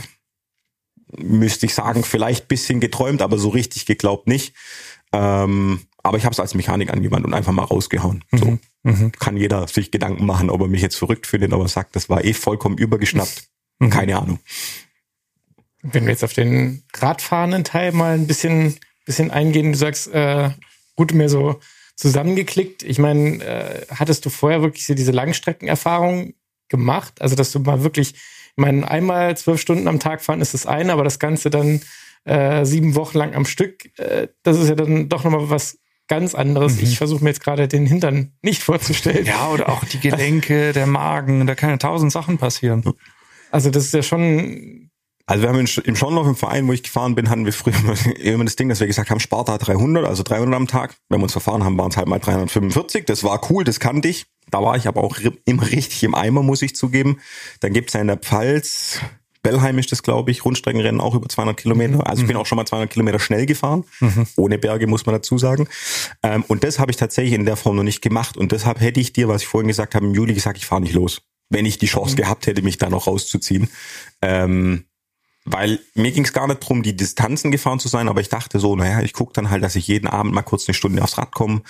Speaker 3: müsste ich sagen, vielleicht bisschen geträumt, aber so richtig geglaubt nicht. Ähm, aber ich habe es als Mechanik angewandt und einfach mal rausgehauen. Mhm. So mhm. kann jeder sich Gedanken machen, ob er mich jetzt verrückt findet, aber sagt, das war eh vollkommen übergeschnappt. Mhm. Keine Ahnung.
Speaker 4: Wenn wir jetzt auf den radfahrenden Teil mal ein bisschen, bisschen eingehen, du sagst, äh, gut mir so zusammengeklickt. Ich meine, äh, hattest du vorher wirklich so diese Langstreckenerfahrung gemacht? Also, dass du mal wirklich, ich meine, einmal zwölf Stunden am Tag fahren ist das eine, aber das Ganze dann äh, sieben Wochen lang am Stück, äh, das ist ja dann doch nochmal was ganz anderes. Mhm. Ich versuche mir jetzt gerade den Hintern nicht vorzustellen.
Speaker 1: Ja, oder auch die Gelenke, der Magen, da können ja tausend Sachen passieren.
Speaker 4: Also das ist ja schon
Speaker 3: also wir haben im Schorndorf im Verein, wo ich gefahren bin, hatten wir früher immer das Ding, dass wir gesagt haben, Sparta 300, also 300 am Tag. Wenn wir uns verfahren haben, waren es halt mal 345. Das war cool, das kannte ich. Da war ich aber auch immer richtig im Eimer, muss ich zugeben. Dann gibt's ja in der Pfalz, Bellheim ist das, glaube ich, Rundstreckenrennen auch über 200 Kilometer. Also ich bin auch schon mal 200 Kilometer schnell gefahren, mhm. ohne Berge, muss man dazu sagen. Ähm, und das habe ich tatsächlich in der Form noch nicht gemacht. Und deshalb hätte ich dir, was ich vorhin gesagt habe, im Juli gesagt, ich fahre nicht los. Wenn ich die Chance mhm. gehabt hätte, mich da noch rauszuziehen. Ähm, weil mir ging es gar nicht drum, die Distanzen gefahren zu sein, aber ich dachte so, naja, ich gucke dann halt, dass ich jeden Abend mal kurz eine Stunde aufs Rad komme.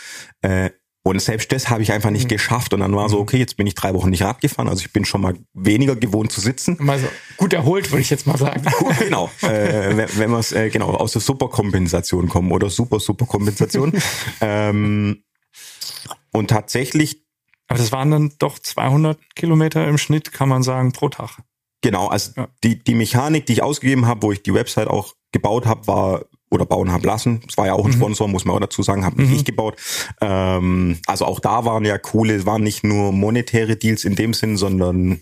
Speaker 3: Äh, und selbst das habe ich einfach nicht mhm. geschafft. Und dann war so, mhm. okay, jetzt bin ich drei Wochen nicht Rad gefahren, also ich bin schon mal weniger gewohnt zu sitzen.
Speaker 4: Mal so gut erholt, würde ich jetzt mal sagen.
Speaker 3: genau, äh, wenn, wenn wir äh, genau aus der Superkompensation kommen oder super Superkompensation. ähm, und tatsächlich.
Speaker 1: Aber das waren dann doch 200 Kilometer im Schnitt, kann man sagen, pro Tag.
Speaker 3: Genau, also
Speaker 1: Ja.
Speaker 3: die, die Mechanik, die ich ausgegeben habe, wo ich die Website auch gebaut habe, war oder bauen habe lassen. Es war ja auch ein Sponsor, muss man auch dazu sagen, habe nicht ich gebaut. Ähm, also auch da waren ja coole, waren nicht nur monetäre Deals in dem Sinn, sondern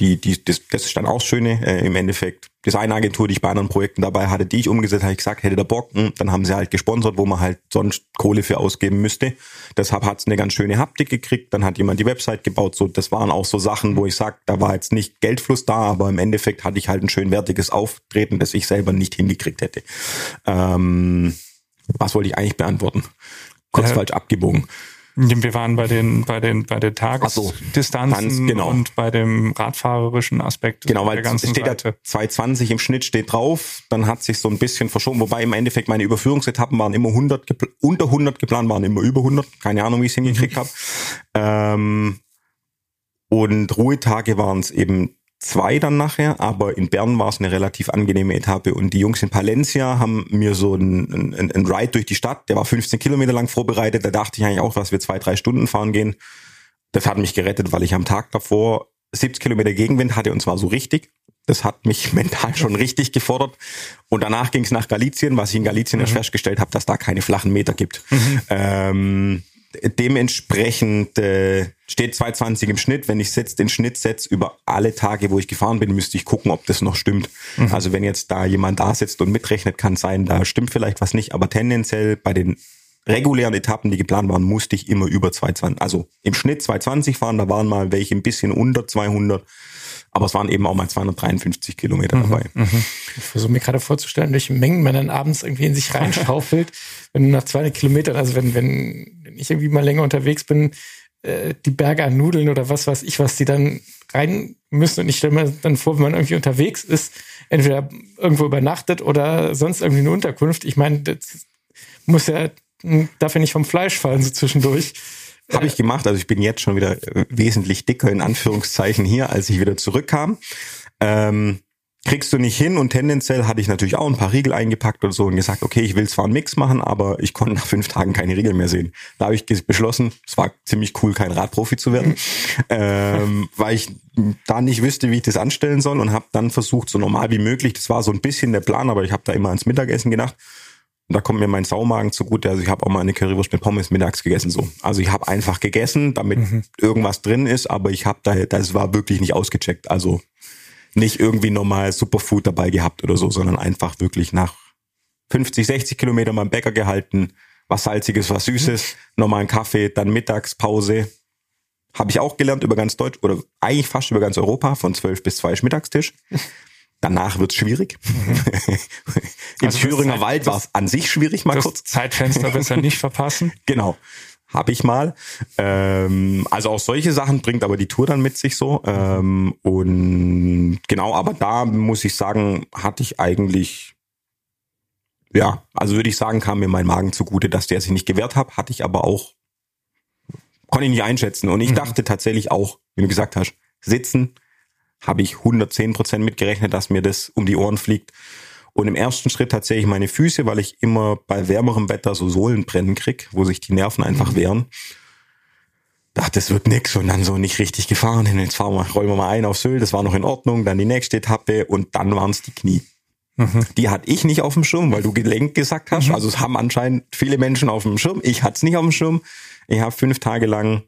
Speaker 3: die, die, das, das ist dann auch Schöne. Äh, Im Endeffekt, Designagentur, die ich bei anderen Projekten dabei hatte, die ich umgesetzt habe, ich gesagt, hätte der Bock, hm, dann haben sie halt gesponsert, wo man halt sonst Kohle für ausgeben müsste. Deshalb hat's eine ganz schöne Haptik gekriegt, dann hat jemand die Website gebaut. So, das waren auch so Sachen, wo ich sag, da war jetzt nicht Geldfluss da, aber im Endeffekt hatte ich halt ein schön wertiges Auftreten, das ich selber nicht hingekriegt hätte. Ähm, was wollte ich eigentlich beantworten? Kurz
Speaker 1: Äh,
Speaker 3: falsch abgebogen.
Speaker 1: Wir waren bei den, bei den, bei den
Speaker 3: Ach so, genau.
Speaker 1: und bei dem radfahrerischen Aspekt
Speaker 3: Genau, weil
Speaker 1: der
Speaker 3: es steht da
Speaker 1: Seite.
Speaker 3: 220 im Schnitt steht drauf, dann hat sich so ein bisschen verschoben, wobei im Endeffekt meine Überführungsetappen waren immer 100, gepl- unter 100 geplant, waren immer über 100, keine Ahnung, wie ich es hingekriegt habe. Ähm, und Ruhetage waren es eben zwei dann nachher, aber in Bern war es eine relativ angenehme Etappe und die Jungs in Palencia haben mir so einen ein, ein Ride durch die Stadt, der war 15 Kilometer lang vorbereitet, da dachte ich eigentlich auch, dass wir zwei, drei Stunden fahren gehen. Das hat mich gerettet, weil ich am Tag davor 70 Kilometer Gegenwind hatte und zwar so richtig. Das hat mich mental schon richtig gefordert. Und danach ging es nach Galizien, was ich in Galizien erst festgestellt habe, dass da keine flachen Meter gibt. Ähm, dementsprechend äh, steht 220 im Schnitt. Wenn ich jetzt den Schnitt setze über alle Tage, wo ich gefahren bin, müsste ich gucken, ob das noch stimmt. Also wenn jetzt da jemand da sitzt und mitrechnet, kann sein, da stimmt vielleicht was nicht. Aber tendenziell bei den regulären Etappen, die geplant waren, musste ich immer über 220, also im Schnitt 220 fahren. Da waren mal welche ein bisschen unter 200. Aber es waren eben auch mal 253 Kilometer dabei.
Speaker 4: Ich versuche mir gerade vorzustellen, welche Mengen man dann abends irgendwie in sich reinschaufelt, wenn du nach 200 Kilometern, also wenn, wenn, wenn ich irgendwie mal länger unterwegs bin, äh, die Berge an Nudeln oder was weiß ich, was die dann rein müssen. Und ich stelle mir dann vor, wenn man irgendwie unterwegs ist, entweder irgendwo übernachtet oder sonst irgendwie eine Unterkunft. Ich meine, das muss ja, darf ja nicht vom Fleisch fallen so zwischendurch.
Speaker 3: Habe ich gemacht. Also ich bin jetzt schon wieder äh, wesentlich dicker in Anführungszeichen hier, als ich wieder zurückkam. Ähm, kriegst du nicht hin und tendenziell hatte ich natürlich auch ein paar Riegel eingepackt oder so und gesagt, okay, ich will zwar einen Mix machen, aber ich konnte nach fünf Tagen keine Riegel mehr sehen. Da habe ich beschlossen, es war ziemlich cool, kein Radprofi zu werden, ähm, weil ich da nicht wüsste, wie ich das anstellen soll und habe dann versucht, so normal wie möglich, das war so ein bisschen der Plan, aber ich habe da immer ans Mittagessen gedacht, und da kommt mir mein Saumagen zugute. Also ich habe auch mal eine Currywurst mit Pommes mittags gegessen. so. Also ich habe einfach gegessen, damit irgendwas drin ist, aber ich habe da, das war wirklich nicht ausgecheckt. Also nicht irgendwie normal Superfood dabei gehabt oder so, sondern einfach wirklich nach 50, 60 Kilometer beim Bäcker gehalten, was Salziges, was Süßes, normalen Kaffee, dann Mittagspause. Habe ich auch gelernt über ganz Deutsch oder eigentlich fast über ganz Europa, von 12 bis 2 ist Mittagstisch. Danach wird's schwierig. Im
Speaker 1: Also
Speaker 3: Thüringer
Speaker 1: Zeit-
Speaker 3: Wald war es an sich schwierig, mal
Speaker 1: Das
Speaker 3: kurz.
Speaker 1: Zeitfenster besser nicht verpassen.
Speaker 3: Genau. Habe ich mal. Ähm, also auch solche Sachen bringt aber die Tour dann mit sich so. Ähm, und genau, aber da muss ich sagen, hatte ich eigentlich, ja, also würde ich sagen, kam mir mein Magen zugute, dass der sich nicht gewehrt hat, hatte ich aber auch, konnte ich nicht einschätzen. Und ich dachte tatsächlich auch, wie du gesagt hast, sitzen, habe ich 110 Prozent mitgerechnet, dass mir das um die Ohren fliegt. Und im ersten Schritt tatsächlich meine Füße, weil ich immer bei wärmerem Wetter so Sohlenbrennen krieg, wo sich die Nerven einfach wehren. Dachte, das wird nix und dann so nicht richtig gefahren. Und Jetzt fahren wir, rollen wir mal ein auf Sylt, das war noch in Ordnung. Dann die nächste Etappe und dann waren es die Knie. Die hatte ich nicht auf dem Schirm, weil du Gelenk gesagt hast. Also es haben anscheinend viele Menschen auf dem Schirm. Ich hatte es nicht auf dem Schirm. Ich habe fünf Tage lang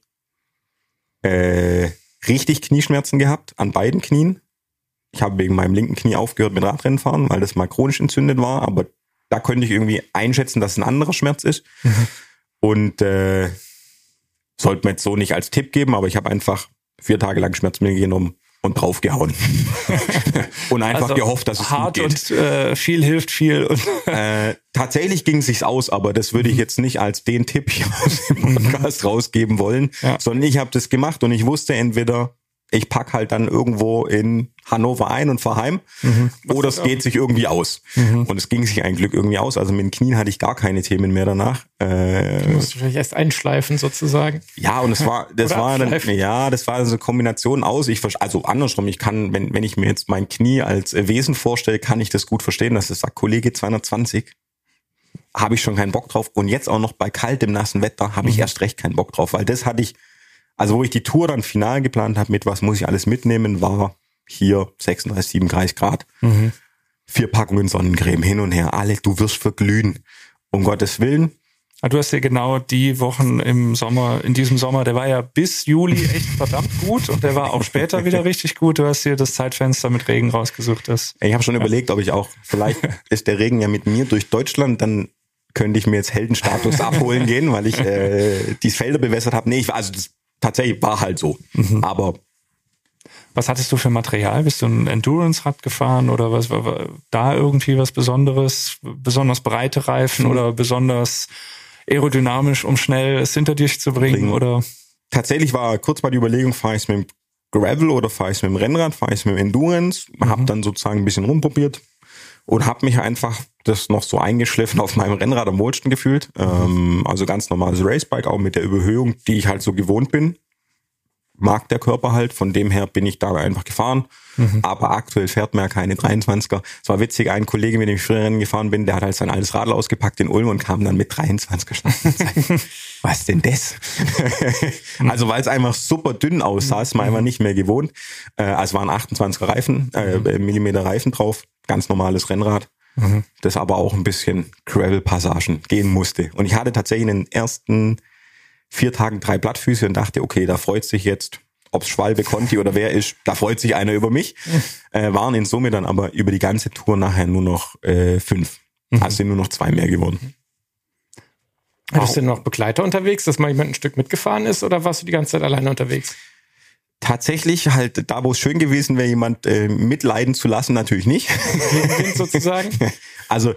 Speaker 3: äh, richtig Knieschmerzen gehabt an beiden Knien. Ich habe wegen meinem linken Knie aufgehört mit Radrennen fahren, weil das mal chronisch entzündet war. Aber da konnte ich irgendwie einschätzen, dass es ein anderer Schmerz ist. Und äh, sollte man jetzt so nicht als Tipp geben, aber ich habe einfach vier Tage lang Schmerzmittel genommen und draufgehauen. und einfach
Speaker 1: Also
Speaker 3: gehofft, dass es
Speaker 1: hart
Speaker 3: gut geht.
Speaker 1: und äh, viel hilft viel. Und
Speaker 3: Äh, tatsächlich ging es sich aus, aber das würde ich jetzt nicht als den Tipp hier aus dem Podcast rausgeben wollen,
Speaker 1: Ja.
Speaker 3: sondern ich habe das gemacht und ich wusste entweder, ich pack halt dann irgendwo in Hannover ein und fahr heim oder es geht sich irgendwie aus. Und es ging sich ein Glück irgendwie aus. Also mit den Knien hatte ich gar keine Themen mehr danach. Äh,
Speaker 4: Du musst vielleicht erst einschleifen sozusagen.
Speaker 3: ja, und es war, das
Speaker 4: Oder
Speaker 3: war dann, ja, das war so eine Kombination aus. Ich, also andersrum, ich kann, wenn, wenn ich mir jetzt mein Knie als äh, Wesen vorstelle, kann ich das gut verstehen, dass es sagt, Kollege 220, habe ich schon keinen Bock drauf. Und jetzt auch noch bei kaltem, nassen Wetter habe ich erst recht keinen Bock drauf, weil das hatte ich, also wo ich die Tour dann final geplant habe mit, was muss ich alles mitnehmen, war hier 36, 37 Grad, mhm. vier Packungen Sonnencreme hin und her, alle, du wirst verglühen. Um Gottes Willen,
Speaker 1: Ah, du hast ja genau die Wochen im Sommer, in diesem Sommer, der war ja bis Juli echt verdammt gut und der war auch später wieder richtig gut. Du hast dir das Zeitfenster mit Regen rausgesucht. Das,
Speaker 3: ich habe schon ja. überlegt, ob ich auch, vielleicht ist der Regen ja mit mir durch Deutschland, dann könnte ich mir jetzt Heldenstatus abholen gehen, weil ich äh, die Felder bewässert habe. Nee, ich war, also das tatsächlich war halt so. Mhm. Aber
Speaker 1: was hattest du für Material? Bist du ein Endurance-Rad gefahren oder was war da irgendwie was Besonderes? Besonders breite Reifen mhm. oder besonders aerodynamisch, um schnell es hinter dich zu bringen? bringen. Oder?
Speaker 3: Tatsächlich war kurz mal die Überlegung, fahre ich es mit dem Gravel oder fahre ich es mit dem Rennrad, fahre ich es mit dem Endurance, mhm. habe dann sozusagen ein bisschen rumprobiert und habe mich einfach das noch so eingeschliffen auf meinem Rennrad am wohlsten gefühlt. Ähm, also ganz normales Racebike, auch mit der Überhöhung, die ich halt so gewohnt bin mag der Körper halt. Von dem her bin ich da einfach gefahren. Mhm. Aber aktuell fährt man ja keine 23er. Es war witzig, ein Kollege, mit dem ich früher gefahren bin, der hat halt sein altes Radl ausgepackt in Ulm und kam dann mit 23er Schnappen. Was denn das? also weil es einfach super dünn aussah, ist man einfach nicht mehr gewohnt. Äh, also waren 28er Reifen, äh, mhm. Millimeter Reifen drauf, ganz normales Rennrad. Mhm. Das aber auch ein bisschen Gravel-Passagen gehen musste. Und ich hatte tatsächlich in den ersten vier Tagen drei Blattfüße und dachte, okay, da freut sich jetzt, ob's Schwalbe, Conti oder wer ist, da freut sich einer über mich. Äh, waren in Summe dann aber über die ganze Tour nachher nur noch äh, fünf. Mhm. Also sind nur noch zwei mehr geworden.
Speaker 4: Hattest du noch Begleiter unterwegs, dass mal jemand ein Stück mitgefahren ist oder warst du die ganze Zeit alleine unterwegs?
Speaker 3: Tatsächlich halt da, wo es schön gewesen wäre, jemand äh, mitleiden zu lassen, natürlich nicht.
Speaker 4: sozusagen.
Speaker 3: Also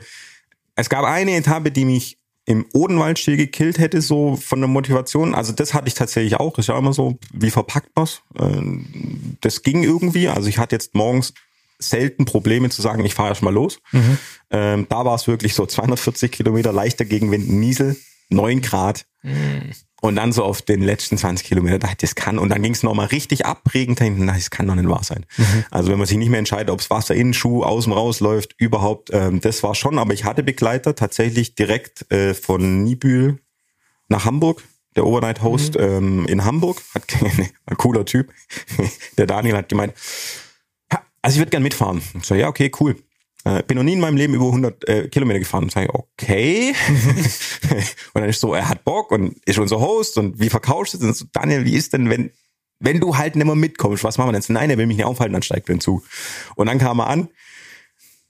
Speaker 3: es gab eine Etappe, die mich im Odenwaldstil gekillt hätte, so von der Motivation. Also das hatte ich tatsächlich auch. Ist ja immer so, wie verpackt man's? Ähm, das ging irgendwie. Also ich hatte jetzt morgens selten Probleme zu sagen, ich fahre erst mal los. Mhm. Ähm, da war es wirklich so 240 Kilometer leichter Gegenwind, Niesel, 9 Grad. Mhm. Und dann so auf den letzten 20 Kilometer dachte ich, das kann. Und dann ging es nochmal richtig abregend. Na, das kann doch nicht wahr sein. Mhm. Also wenn man sich nicht mehr entscheidet, ob es Wasser in den Schuh, außen rausläuft, überhaupt, ähm, das war schon. Aber ich hatte Begleiter tatsächlich direkt äh, von Nibül nach Hamburg. Der Overnight Host mhm. ähm, in Hamburg hat ein cooler Typ. Der Daniel hat gemeint, also ich würde gern mitfahren. Ich so, ja, okay, cool. Äh, bin noch nie in meinem Leben über 100 äh, Kilometer gefahren. Und sage ich, okay. und dann ist so, er hat Bock und ist unser Host und wie verkaufst du das? Und so, Daniel, wie ist denn, wenn, wenn du halt nicht mehr mitkommst, was machen wir denn? So, nein, er will mich nicht aufhalten, dann steigt er zu. Und dann kam er an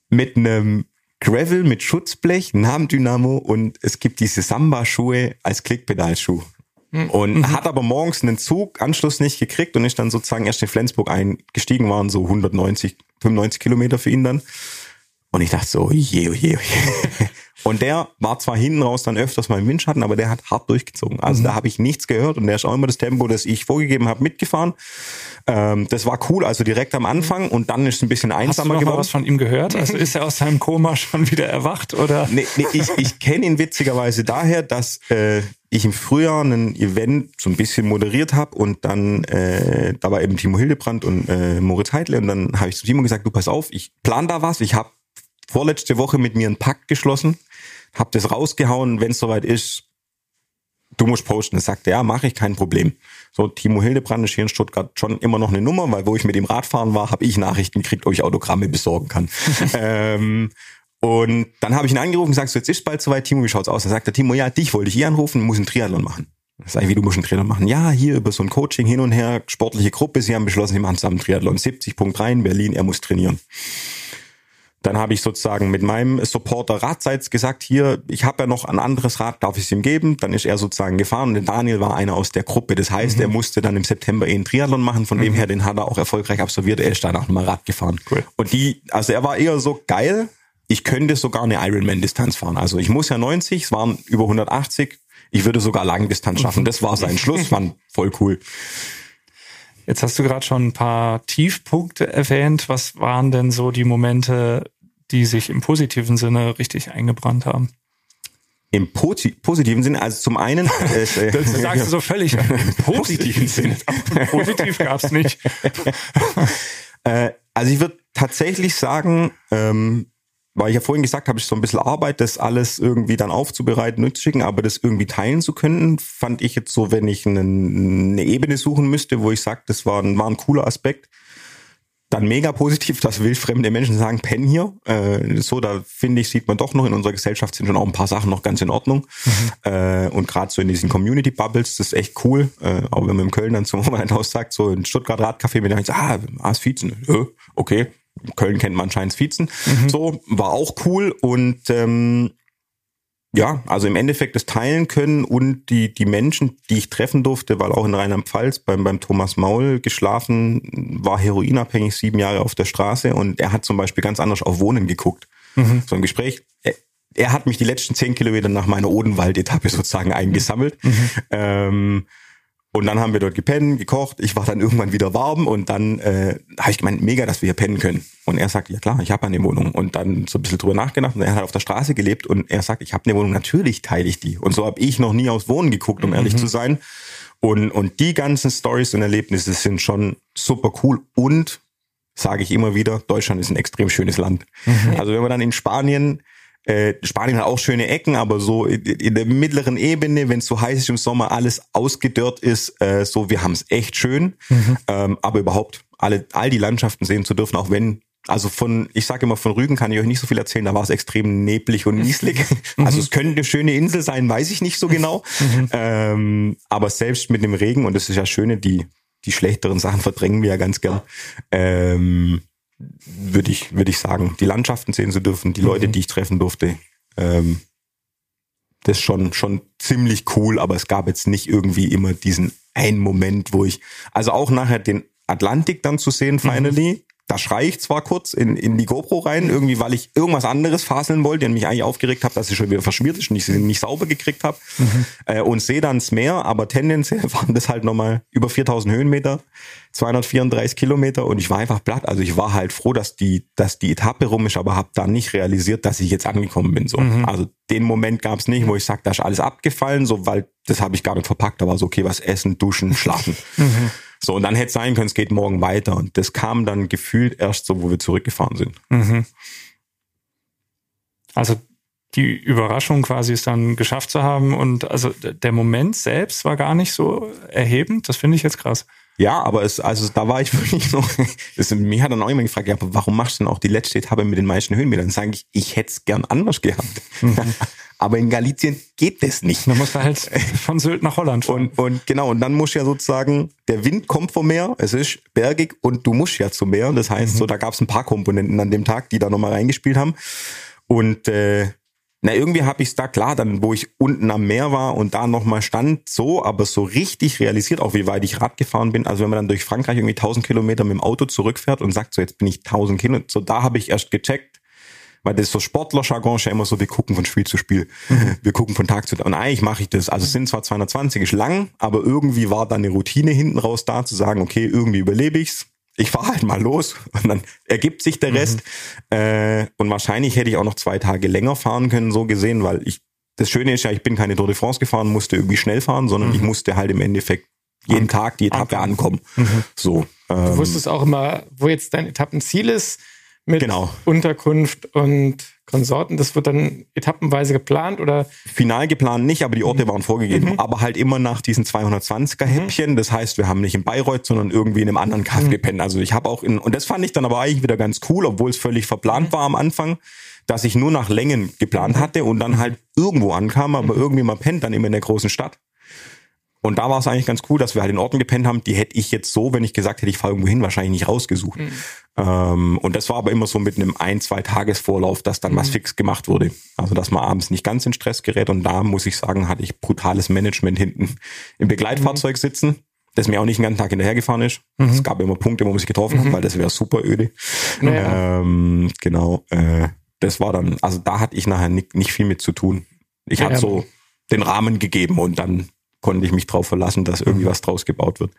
Speaker 3: mit einem Gravel mit Schutzblech, Namendynamo und es gibt diese Samba-Schuhe als Klickpedalschuh. Hm. Und mhm. hat aber morgens einen Zug, Anschluss nicht gekriegt und ist dann sozusagen erst in Flensburg eingestiegen, waren so 190, 95 Kilometer für ihn dann. Und ich dachte so, je, je, je. Und der war zwar hinten raus dann öfters mal im Windschatten, aber der hat hart durchgezogen. Also mhm. da habe ich nichts gehört und der ist auch immer das Tempo, das ich vorgegeben habe, mitgefahren. Ähm, das war cool, also direkt am Anfang und dann ist es ein bisschen einsamer Hast du noch
Speaker 1: geworden. was von ihm gehört? Also ist er aus seinem Koma schon wieder erwacht oder?
Speaker 3: Nee, nee ich, ich kenne ihn witzigerweise daher, dass äh, ich im Frühjahr ein Event so ein bisschen moderiert habe und dann äh, da war eben Timo Hildebrand und äh, Moritz Heidle und dann habe ich zu Timo gesagt, du pass auf, ich plan da was, ich habe vorletzte Woche mit mir einen Pakt geschlossen, hab das rausgehauen, wenn es soweit ist, du musst posten. Das sagte, ja, mache ich, kein Problem. So, Timo Hildebrand ist hier in Stuttgart schon immer noch eine Nummer, weil wo ich mit ihm Radfahren war, habe ich Nachrichten gekriegt, ob ich Autogramme besorgen kann. ähm, und dann habe ich ihn angerufen und gesagt, so, jetzt ist bald soweit, Timo, wie schaut's aus? Dann sagt der Timo, ja, dich wollte ich hier anrufen, muss einen Triathlon machen. Sag ich, wie du musst einen Triathlon machen? Ja, hier über so ein Coaching hin und her, sportliche Gruppe, sie haben beschlossen, sie machen zusammen Triathlon. 70.3 in Berlin, er muss trainieren. Dann habe ich sozusagen mit meinem Supporter Radseits gesagt, hier, ich habe ja noch ein anderes Rad, darf ich es ihm geben? Dann ist er sozusagen gefahren und Daniel war einer aus der Gruppe. Das heißt, mhm. er musste dann im September eh einen Triathlon machen, von mhm. dem her, den hat er auch erfolgreich absolviert. Er ist dann auch nochmal Rad gefahren. Cool. Und die, also er war eher so geil, ich könnte sogar eine Ironman-Distanz fahren. Also ich muss ja 90, es waren über 180. Ich würde sogar Langdistanz schaffen. Das war sein Schluss, fand voll cool.
Speaker 1: Jetzt hast du gerade schon ein paar Tiefpunkte erwähnt. Was waren denn so die Momente, die sich im positiven Sinne richtig eingebrannt haben?
Speaker 3: Im Posi positiven Sinne, also zum einen.
Speaker 1: Äh, das sagst du so völlig im positiven Sinne. Positiv gab's nicht.
Speaker 3: äh, also ich würde tatsächlich sagen, ähm, weil ich ja vorhin gesagt habe, ich so ein bisschen Arbeit, das alles irgendwie dann aufzubereiten und zu schicken, aber das irgendwie teilen zu können, fand ich jetzt so, wenn ich eine, eine Ebene suchen müsste, wo ich sage, das war ein, war ein cooler Aspekt, dann mega positiv, dass wildfremde Menschen sagen, pennen hier. Äh, so, da finde ich, sieht man doch noch, in unserer Gesellschaft sind schon auch ein paar Sachen noch ganz in Ordnung. Mhm. Äh, und gerade so in diesen Community-Bubbles, das ist echt cool. Äh, auch wenn man in Köln dann zum Moment sagt, so in Stuttgart Radcafé, wenn ich ah, ah, ist Viezen. Ja, okay. Köln kennt man anscheinend Viezen. Mhm. So, war auch cool. Und ähm, ja, also im Endeffekt das teilen können und die, die Menschen, die ich treffen durfte, weil auch in Rheinland-Pfalz beim, beim Thomas Maul geschlafen, war heroinabhängig, sieben Jahre auf der Straße und er hat zum Beispiel ganz anders auf Wohnen geguckt. Mhm. So ein Gespräch. Er, er, hat mich die letzten zehn Kilometer nach meiner Odenwald-Etappe sozusagen eingesammelt. Mhm. Ähm, und dann haben wir dort gepennt, gekocht. Ich war dann irgendwann wieder warm und dann äh, habe ich gemeint, mega, dass wir hier pennen können. Und er sagt, ja klar, ich habe eine Wohnung. Und dann so ein bisschen drüber nachgedacht und er hat auf der Straße gelebt und er sagt, ich habe eine Wohnung, natürlich teile ich die. Und so habe ich noch nie aufs Wohnen geguckt, um mhm. ehrlich zu sein. Und, und die ganzen Stories und Erlebnisse sind schon super cool und sage ich immer wieder, Deutschland ist ein extrem schönes Land. Mhm. Also wenn man dann in Spanien äh, Spanien hat auch schöne Ecken, aber so in der mittleren Ebene, wenn es so heiß ist im Sommer, alles ausgedörrt ist, äh, so wir haben es echt schön. Mhm. Ähm, aber überhaupt alle, all die Landschaften sehen zu dürfen, auch wenn also von, ich sage immer, von Rügen kann ich euch nicht so viel erzählen, da war es extrem neblig und nieslig. Mhm. Also es könnte eine schöne Insel sein, weiß ich nicht so genau. Mhm. Ähm, aber selbst mit dem Regen, und das ist ja schöne, die, die schlechteren Sachen verdrängen wir ja ganz gern. Ähm, würde ich, würde ich sagen, die Landschaften sehen zu dürfen, die Leute, mhm. die ich treffen durfte. Ähm, das ist schon, schon ziemlich cool, aber es gab jetzt nicht irgendwie immer diesen einen Moment, wo ich, also auch nachher den Atlantik dann zu sehen, finally, mhm da schreie ich zwar kurz in, in die GoPro rein, irgendwie, weil ich irgendwas anderes faseln wollte und mich eigentlich aufgeregt habe, dass sie schon wieder verschmiert ist und ich sie nicht sauber gekriegt habe. Mhm. Äh, und sehe dann das Meer, aber tendenziell waren das halt nochmal über 4000 Höhenmeter, 234 Kilometer und ich war einfach platt. Also ich war halt froh, dass die, dass die Etappe rum ist, aber habe dann nicht realisiert, dass ich jetzt angekommen bin. So. Mhm. Also den Moment gab es nicht, wo ich sage, da ist alles abgefallen, so weil das habe ich gar nicht verpackt. Da war so, okay, was essen, duschen, schlafen. Mhm. So, und dann hätte es sein können, es geht morgen weiter. Und das kam dann gefühlt erst so, wo wir zurückgefahren sind. Mhm.
Speaker 1: Also die Überraschung quasi ist dann geschafft zu haben und also der Moment selbst war gar nicht so erhebend. Das finde ich jetzt krass.
Speaker 3: Ja, aber es, also da war ich wirklich noch, das, mich hat dann auch immer gefragt, ja, warum machst du denn auch die letzte Etappe mit den meisten Höhenmetern? Dann sage ich, ich hätte es gern anders gehabt. Mhm. aber in Galizien geht das nicht.
Speaker 1: Man muss halt von Sylt nach Holland
Speaker 3: fahren. Und, und genau, und dann muss ja sozusagen, der Wind kommt vom Meer, es ist bergig und du musst ja zum Meer. Das heißt, mhm. so da gab es ein paar Komponenten an dem Tag, die da nochmal reingespielt haben. Und äh, na, irgendwie habe ich es da klar, dann wo ich unten am Meer war und da nochmal stand, so, aber so richtig realisiert, auch wie weit ich Rad gefahren bin. Also wenn man dann durch Frankreich irgendwie 1000 Kilometer mit dem Auto zurückfährt und sagt, so jetzt bin ich 1000 Kilometer, so da habe ich erst gecheckt, weil das ist so Sportler-Jargon ist ja immer so, wir gucken von Spiel zu Spiel, mhm. wir gucken von Tag zu Tag. Und eigentlich mache ich das, also es sind zwar 220 ist lang, aber irgendwie war da eine Routine hinten raus da, zu sagen, okay, irgendwie überlebe ich's, ich fahre halt mal los und dann ergibt sich der Rest. Mhm. Äh, und wahrscheinlich hätte ich auch noch zwei Tage länger fahren können, so gesehen, weil ich, das Schöne ist ja, ich bin keine Tour de France gefahren, musste irgendwie schnell fahren, sondern mhm. ich musste halt im Endeffekt jeden An Tag die Etappe ankommen. Mhm. So.
Speaker 4: Ähm, du wusstest auch immer, wo jetzt dein Etappenziel ist mit genau. Unterkunft und Konsorten. Das wird dann etappenweise geplant oder?
Speaker 3: Final geplant nicht, aber die Orte mhm. waren vorgegeben. Mhm. Aber halt immer nach diesen 220er Häppchen. Mhm. Das heißt, wir haben nicht in Bayreuth, sondern irgendwie in einem anderen Kaff mhm. gepennt. Also ich habe auch in, und das fand ich dann aber eigentlich wieder ganz cool, obwohl es völlig verplant mhm. war am Anfang, dass ich nur nach Längen geplant mhm. hatte und dann halt irgendwo ankam, aber irgendwie mal pennt dann immer in der großen Stadt. Und da war es eigentlich ganz cool, dass wir halt in Orten gepennt haben, die hätte ich jetzt so, wenn ich gesagt hätte, ich fahre irgendwo hin, wahrscheinlich nicht rausgesucht. Mhm. Ähm, und das war aber immer so mit einem ein, zwei Tagesvorlauf, dass dann mhm. was fix gemacht wurde. Also dass man abends nicht ganz in Stress gerät. Und da muss ich sagen, hatte ich brutales Management hinten im Begleitfahrzeug mhm. sitzen, das mir auch nicht den ganzen Tag hinterhergefahren ist. Mhm. Es gab immer Punkte, wo man sich getroffen hat, mhm. weil das wäre super öde. Ja. Ähm, genau. Äh, das war dann, also da hatte ich nachher nicht, nicht viel mit zu tun. Ich ja, hatte so den Rahmen gegeben und dann konnte ich mich darauf verlassen, dass irgendwie mhm. was draus gebaut wird.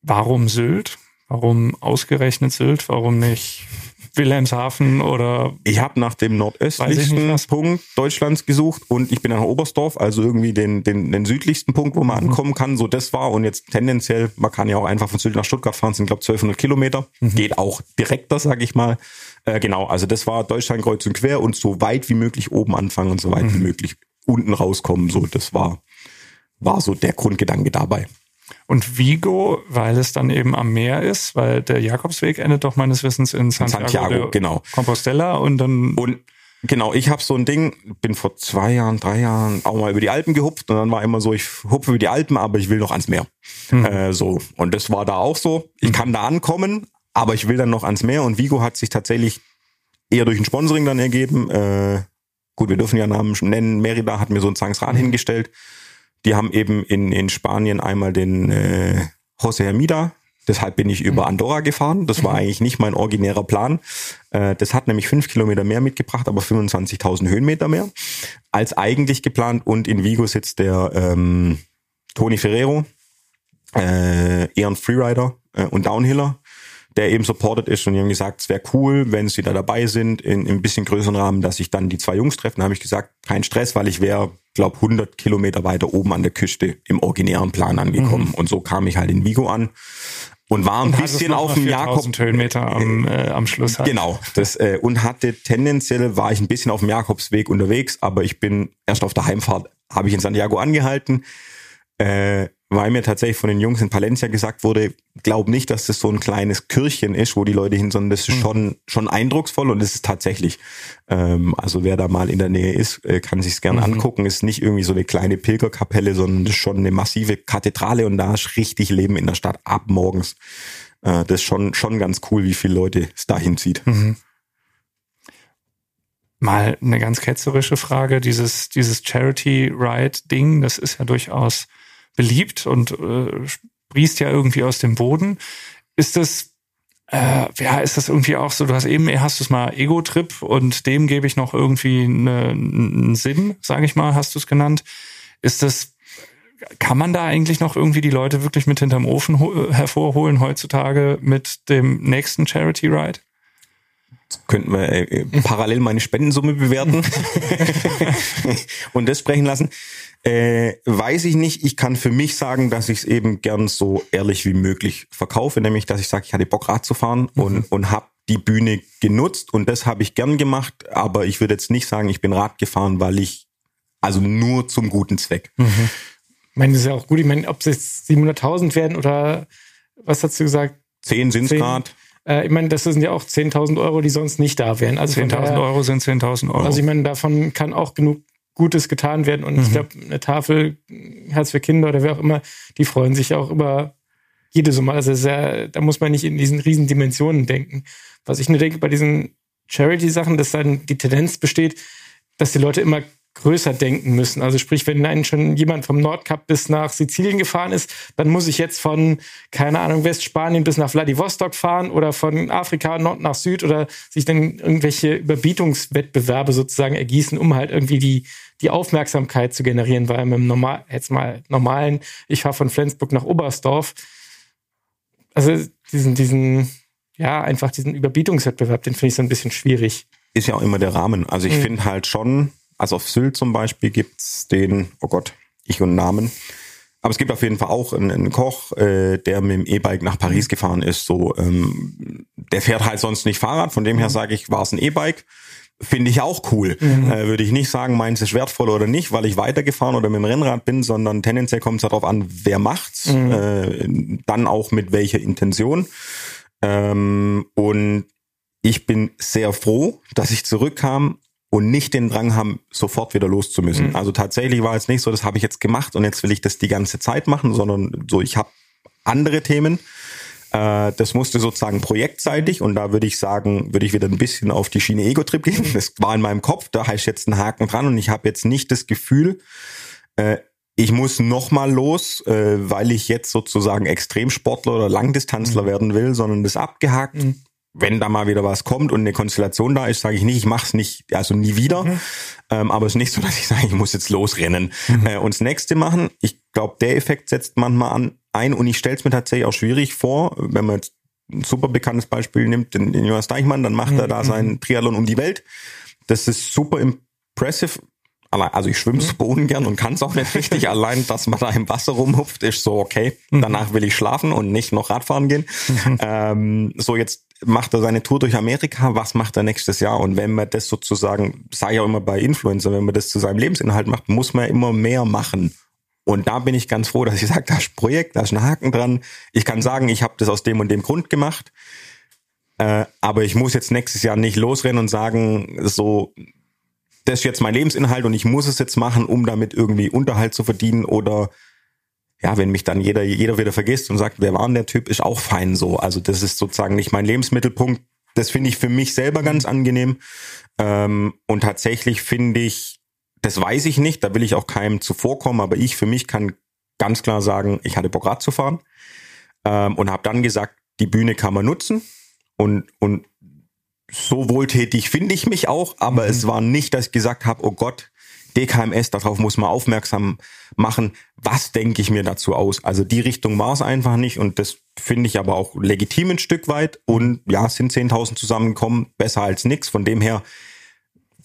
Speaker 1: Warum Sylt? Warum ausgerechnet Sylt? Warum nicht Wilhelmshaven oder?
Speaker 3: Ich habe nach dem nordöstlichsten Punkt Deutschlands gesucht und ich bin nach Oberstdorf, also irgendwie den, den, den südlichsten Punkt, wo man mhm. ankommen kann. So das war und jetzt tendenziell, man kann ja auch einfach von Sylt nach Stuttgart fahren, sind glaube 1200 Kilometer, mhm. geht auch direkter, sag ich mal. Äh, genau, also das war Deutschland kreuz und quer und so weit wie möglich oben anfangen und so weit mhm. wie möglich unten rauskommen. So, das war, war so der Grundgedanke dabei.
Speaker 1: Und Vigo, weil es dann eben am Meer ist, weil der Jakobsweg endet doch meines Wissens in Santiago,
Speaker 3: Santiago, genau.
Speaker 1: Compostela und dann
Speaker 3: Und genau, ich habe so ein Ding, bin vor zwei Jahren, drei Jahren auch mal über die Alpen gehupft und dann war immer so, ich hupfe über die Alpen, aber ich will noch ans Meer. Äh, so. Und das war da auch so. Ich kann da ankommen, aber ich will dann noch ans Meer und Vigo hat sich tatsächlich eher durch ein Sponsoring dann ergeben. Äh, gut, wir dürfen ja Namen nennen. Merida hat mir so ein Zangsrad hingestellt. Die haben eben in, in Spanien einmal den äh, José Hermida. Deshalb bin ich über Andorra gefahren. Das war eigentlich nicht mein originärer Plan. Äh, das hat nämlich fünf Kilometer mehr mitgebracht, aber 25.000 Höhenmeter mehr als eigentlich geplant. Und in Vigo sitzt der ähm, Toni Ferrero, äh, eher ein Freerider äh, und Downhiller, der eben supported ist und die haben gesagt, es wäre cool, wenn sie da dabei sind, in, in ein bisschen größeren Rahmen, dass sich dann die zwei Jungs treffen. Da habe ich gesagt, kein Stress, weil ich wäre, glaube 100 Kilometer weiter oben an der Küste im originären Plan angekommen. Und so kam ich halt in Vigo an und war ein
Speaker 1: es
Speaker 3: bisschen auf dem
Speaker 1: 4000
Speaker 3: Jakob...
Speaker 1: Höhenmeter am, äh, am Schluss hat.
Speaker 3: Genau, das äh, und hatte tendenziell war ich ein bisschen auf dem Jakobsweg unterwegs, aber ich bin erst auf der Heimfahrt habe ich in Santiago angehalten, äh, weil mir tatsächlich von den Jungs in Palencia gesagt wurde, glaub nicht, dass das so ein kleines Kirchen ist, wo die Leute hin, sondern das ist schon schon eindrucksvoll und es ist tatsächlich. Ähm, also wer da mal in der Nähe ist, äh, kann sich's gerne angucken. Ist nicht irgendwie so eine kleine Pilgerkapelle, sondern das ist schon eine massive Kathedrale und da ist richtig Leben in der Stadt ab morgens. Äh, das ist schon schon ganz cool, wie viele Leute es dahin zieht.
Speaker 1: Mal eine ganz ketzerische Frage. Dieses, dieses Charity-Ride-Ding, das ist ja durchaus beliebt und äh, sprießt ja irgendwie aus dem Boden. Ist das, äh, ja, ist das irgendwie auch so, du hast eben, hast du es mal Ego-Trip und dem gebe ich noch irgendwie eine, einen Sinn, sage ich mal, hast du es genannt. Ist das, kann man da eigentlich noch irgendwie die Leute wirklich mit hinterm Ofen ho- hervorholen heutzutage mit dem nächsten Charity-Ride?
Speaker 3: Könnten wir äh, äh, parallel meine Spendensumme bewerten und das sprechen lassen. Äh, weiß ich nicht. Ich kann für mich sagen, dass ich es eben gern so ehrlich wie möglich verkaufe, nämlich dass ich sage, ich hatte Bock Rad zu fahren und, und habe die Bühne genutzt und das habe ich gern gemacht, aber ich würde jetzt nicht sagen, ich bin Rad gefahren, weil ich also nur zum guten Zweck.
Speaker 4: Ich meine, das ist ja auch gut. Ich meine, ob es jetzt 700.000 werden oder was hast du gesagt?
Speaker 3: Zehn sind's
Speaker 4: Zehn.
Speaker 3: grad.
Speaker 4: Äh, ich meine, das sind ja auch 10.000 Euro, die sonst nicht da wären. Also von
Speaker 1: 10.000
Speaker 4: daher-
Speaker 1: Euro sind 10.000 Euro.
Speaker 4: Also ich meine, davon kann auch genug Gutes getan werden. Und ich glaube, eine Tafel Herz für Kinder oder wer auch immer, die freuen sich auch über jede Summe. Also ja, da muss man nicht in diesen riesen Dimensionen denken. Was ich nur denke bei diesen Charity-Sachen, dass dann die Tendenz besteht, dass die Leute immer größer denken müssen. Also sprich, wenn einen schon jemand vom Nordkap bis nach Sizilien gefahren ist, dann muss ich jetzt von, keine Ahnung, Westspanien bis nach Vladivostok fahren oder von Afrika Nord nach Süd oder sich dann irgendwelche Überbietungswettbewerbe sozusagen ergießen, um halt irgendwie die, die Aufmerksamkeit zu generieren, weil mit dem normal, jetzt mal normalen, ich fahre von Flensburg nach Oberstdorf, also diesen, diesen, ja, einfach diesen Überbietungswettbewerb, den finde ich so ein bisschen schwierig.
Speaker 3: ist ja auch immer der Rahmen. Also ich
Speaker 4: Mhm.
Speaker 3: finde halt schon, also auf Sylt zum Beispiel gibt's den, oh Gott, ich und Namen. Aber es gibt auf jeden Fall auch einen, einen Koch, äh, der mit dem E-Bike nach Paris gefahren ist. So, ähm, der fährt halt sonst nicht Fahrrad. Von dem her sage ich, war es ein E-Bike. Finde ich auch cool. Äh, Würde ich nicht sagen, meins ist wertvoll oder nicht, weil ich weitergefahren oder mit dem Rennrad bin, sondern tendenziell kommt es darauf an, wer macht's, äh, dann auch mit welcher Intention. Ähm, und ich bin sehr froh, dass ich zurückkam und nicht den Drang haben, sofort wieder loszumüssen. Also tatsächlich war es nicht so, das habe ich jetzt gemacht und jetzt will ich das die ganze Zeit machen, sondern so, ich habe andere Themen. Äh, das musste sozusagen projektseitig und da würde ich sagen, würde ich wieder ein bisschen auf die Schiene Ego-Trip gehen. Das war in meinem Kopf, da heißt jetzt ein Haken dran und ich habe jetzt nicht das Gefühl, äh, ich muss noch mal los, äh, weil ich jetzt sozusagen Extremsportler oder Langdistanzler werden will, sondern das abgehakt. Wenn da mal wieder was kommt und eine Konstellation da ist, sage ich nicht, ich mache es nicht, also nie wieder. Ähm, aber es ist nicht so, dass ich sage, ich muss jetzt losrennen äh, und das nächste machen. Ich glaube, der Effekt setzt manchmal an ein und ich stelle es mir tatsächlich auch schwierig vor, wenn man jetzt ein super bekanntes Beispiel nimmt, den, den Jonas Deichmann, dann macht er da seinen Triathlon um die Welt. Das ist super impressive. Allein- Also ich schwimme zu Boden gern und kann es auch nicht richtig. Allein, dass man da im Wasser rumhupft, ist so okay. Danach will ich schlafen und nicht noch Radfahren gehen. Ähm, so jetzt macht er seine Tour durch Amerika. Was macht er nächstes Jahr? Und wenn man das sozusagen, sage ich auch immer bei Influencer, wenn man das zu seinem Lebensinhalt macht, muss man immer mehr machen Und da bin ich ganz froh, dass ich sage, das Projekt, da ist ein Haken dran. Ich kann sagen, ich habe das aus dem und dem Grund gemacht. Äh, aber ich muss jetzt nächstes Jahr nicht losrennen und sagen, so, das ist jetzt mein Lebensinhalt und ich muss es jetzt machen, um damit irgendwie Unterhalt zu verdienen oder ja, wenn mich dann jeder, jeder wieder vergisst und sagt, wer war denn der Typ, ist auch fein so. Also das ist sozusagen nicht mein Lebensmittelpunkt. Das finde ich für mich selber ganz angenehm. Ähm, und tatsächlich finde ich, das weiß ich nicht, da will ich auch keinem zuvorkommen, aber ich für mich kann ganz klar sagen, ich hatte Bock Rad zu fahren ähm, und habe dann gesagt, die Bühne kann man nutzen und, und so wohltätig finde ich mich auch, aber mhm. es war nicht, dass ich gesagt habe, oh Gott, DKMS, darauf muss man aufmerksam machen. Was denke ich mir dazu aus? Also die Richtung war es einfach nicht und das finde ich aber auch legitim ein Stück weit und ja, sind 10.000 zusammengekommen, besser als nix. Von dem her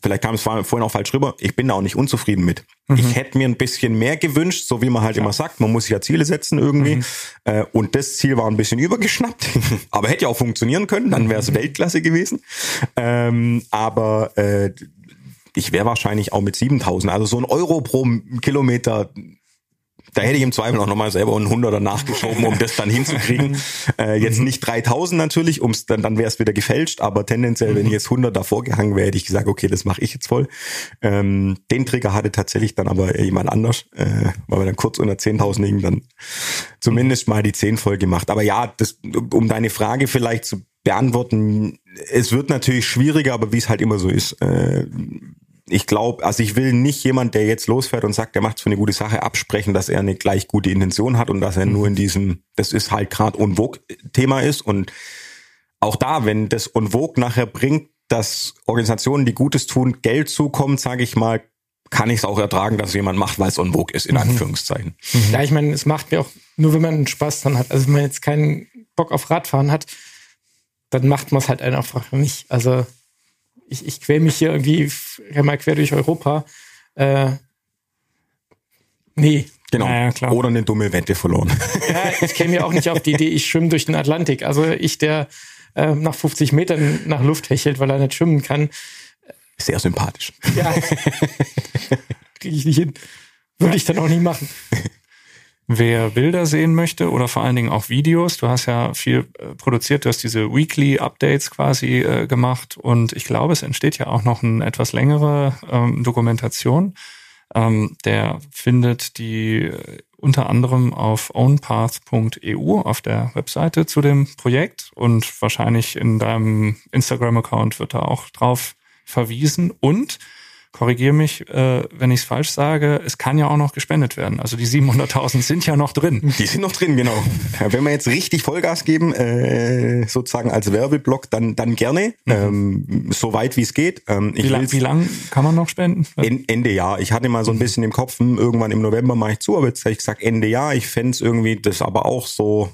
Speaker 3: vielleicht kam es vorhin auch falsch rüber, ich bin da auch nicht unzufrieden mit. Mhm. Ich hätte mir ein bisschen mehr gewünscht, so wie man halt ja. immer sagt, man muss sich ja Ziele setzen irgendwie. Mhm. Äh, und das Ziel war ein bisschen übergeschnappt, aber hätte ja auch funktionionieren können, dann wäre es mhm. Weltklasse gewesen. Ähm, aber äh, ich wäre wahrscheinlich auch mit 7000, also so ein Euro pro Kilometer da hätte ich im Zweifel auch nochmal selber einen Hunderter nachgeschoben, um das dann hinzukriegen. Äh, jetzt nicht 3000 natürlich, um's dann, dann wäre es wieder gefälscht, aber tendenziell, wenn ich jetzt 100 davor gehangen wäre, hätte ich gesagt, okay, das mache ich jetzt voll. Ähm, den Trigger hatte tatsächlich dann aber jemand anders, äh, weil wir dann kurz unter 10.000 liegen, dann zumindest mal die 10 voll gemacht. Aber ja, das, um deine Frage vielleicht zu beantworten, es wird natürlich schwieriger, aber wie es halt immer so ist. Äh, ich glaube, also ich will nicht jemand, der jetzt losfährt und sagt, der macht für eine gute Sache, absprechen, dass er eine gleich gute Intention hat und dass er nur in diesem, das ist halt gerade Unvogue-Thema ist. Und auch da, wenn das Unvogue nachher bringt, dass Organisationen, die Gutes tun, Geld zukommt, sage ich mal, kann ich es auch ertragen, dass jemand macht, weil es Unvogue ist, in mhm. Anführungszeichen.
Speaker 4: Mhm. Ja, ich meine, es macht mir auch, nur wenn man Spaß dran hat, also wenn man jetzt keinen Bock auf Radfahren hat, dann macht man es halt einfach nicht. Also ich, ich quäl mich hier irgendwie mal quer durch Europa. Äh, nee.
Speaker 3: Genau. Ja, klar. Oder eine dumme Wette verloren.
Speaker 4: Ja, ich käme ja auch nicht auf die Idee, ich schwimme durch den Atlantik. Also ich, der äh, nach 50 Metern nach Luft hechelt, weil er nicht schwimmen kann.
Speaker 3: Sehr sympathisch.
Speaker 4: Ja. Kriege ich nicht hin. Würde ich dann auch nicht machen.
Speaker 1: Wer Bilder sehen möchte oder vor allen Dingen auch Videos, du hast ja viel äh, produziert, du hast diese Weekly Updates quasi äh, gemacht und ich glaube, es entsteht ja auch noch eine etwas längere ähm, Dokumentation. Ähm, der findet die äh, unter anderem auf ownpath.eu auf der Webseite zu dem Projekt und wahrscheinlich in deinem Instagram-Account wird da auch drauf verwiesen und korrigiere mich, äh, wenn ich es falsch sage, es kann ja auch noch gespendet werden. Also die 700.000 sind ja noch drin.
Speaker 3: Die sind noch drin, genau. Wenn wir jetzt richtig Vollgas geben, äh, sozusagen als Werbeblock, dann, dann gerne, mhm. ähm, so weit wie es geht. Ähm,
Speaker 1: wie, lang, wie lang kann man noch spenden?
Speaker 3: Ende Jahr. Ich hatte mal so ein mhm. bisschen im Kopf, hm, irgendwann im November mache ich zu, aber jetzt habe ich gesagt Ende Jahr. Ich fände irgendwie das aber auch so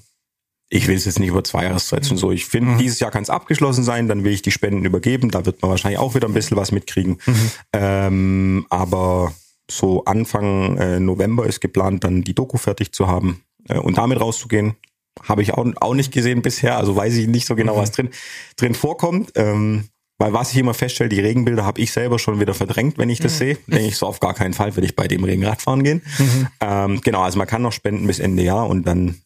Speaker 3: ich will es jetzt nicht über zwei Jahreszeiten so. Ich finde, mhm. dieses Jahr kann es abgeschlossen sein, dann will ich die Spenden übergeben. Da wird man wahrscheinlich auch wieder ein bisschen was mitkriegen. Mhm. Ähm, aber so Anfang äh, November ist geplant, dann die Doku fertig zu haben äh, und damit rauszugehen. Habe ich auch, auch nicht gesehen bisher, also weiß ich nicht so genau, mhm. was drin, drin vorkommt. Ähm, weil was ich immer feststelle, die Regenbilder habe ich selber schon wieder verdrängt, wenn ich das mhm. sehe. Denke ich so auf gar keinen Fall, würde ich bei dem Regen Radfahren gehen. Mhm. Ähm, genau, also man kann noch spenden bis Ende Jahr und dann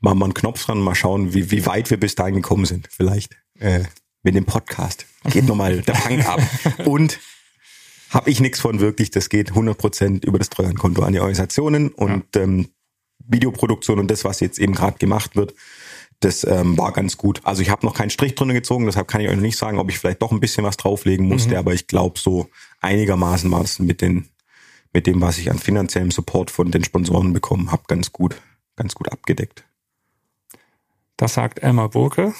Speaker 3: machen wir einen Knopf dran, mal schauen, wie, wie weit wir bis dahin gekommen sind. Vielleicht äh, mit dem Podcast. Geht nochmal der Fang ab. Und habe ich nichts von wirklich, das geht 100% über das Treuhandkonto an die Organisationen und ja. ähm, Videoproduktion und das, was jetzt eben gerade gemacht wird, das ähm, war ganz gut. Also ich habe noch keinen Strich drunter gezogen, deshalb kann ich euch noch nicht sagen, ob ich vielleicht doch ein bisschen was drauflegen musste, mhm. aber ich glaube so einigermaßen war es mit den mit dem, was ich an finanziellem Support von den Sponsoren bekommen habe, ganz gut, ganz gut abgedeckt.
Speaker 1: Das sagt Elmar Burke,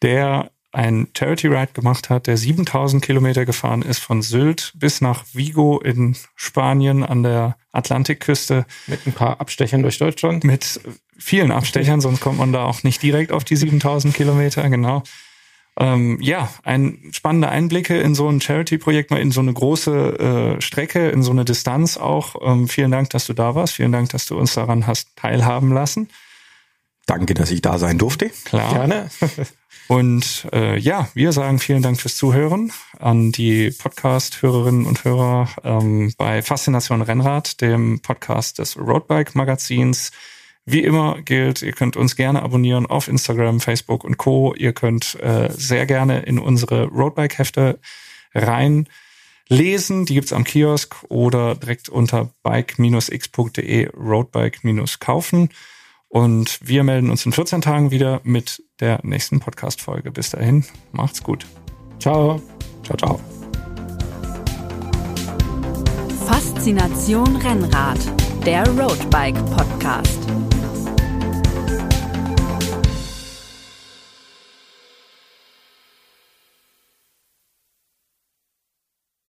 Speaker 1: der ein Charity Ride gemacht hat, der 7000 Kilometer gefahren ist von Sylt bis nach Vigo in Spanien an der Atlantikküste.
Speaker 4: Mit ein paar Abstechern durch Deutschland.
Speaker 1: Mit vielen Abstechern, sonst kommt man da auch nicht direkt auf die 7000 Kilometer, genau. Ähm, ja, ein spannende Einblicke in so ein Charity-Projekt, mal in so eine große äh, Strecke, in so eine Distanz auch. Ähm, vielen Dank, dass du da warst. Vielen Dank, dass du uns daran hast teilhaben lassen.
Speaker 3: Danke, dass ich da sein durfte.
Speaker 1: Klar.
Speaker 4: Gerne.
Speaker 1: Und äh, ja, wir sagen vielen Dank fürs Zuhören an die Podcast-Hörerinnen und Hörer ähm, bei Faszination Rennrad, dem Podcast des Roadbike Magazins. Wie immer gilt, ihr könnt uns gerne abonnieren auf Instagram, Facebook und Co. Ihr könnt äh, sehr gerne in unsere Roadbike-Hefte rein lesen. Die gibt's am Kiosk oder direkt unter bike-x.de Roadbike-kaufen. Und wir melden uns in 14 Tagen wieder mit der nächsten Podcast-Folge. Bis dahin, macht's gut.
Speaker 4: Ciao.
Speaker 3: Ciao, ciao.
Speaker 2: Faszination Rennrad, der Roadbike Podcast.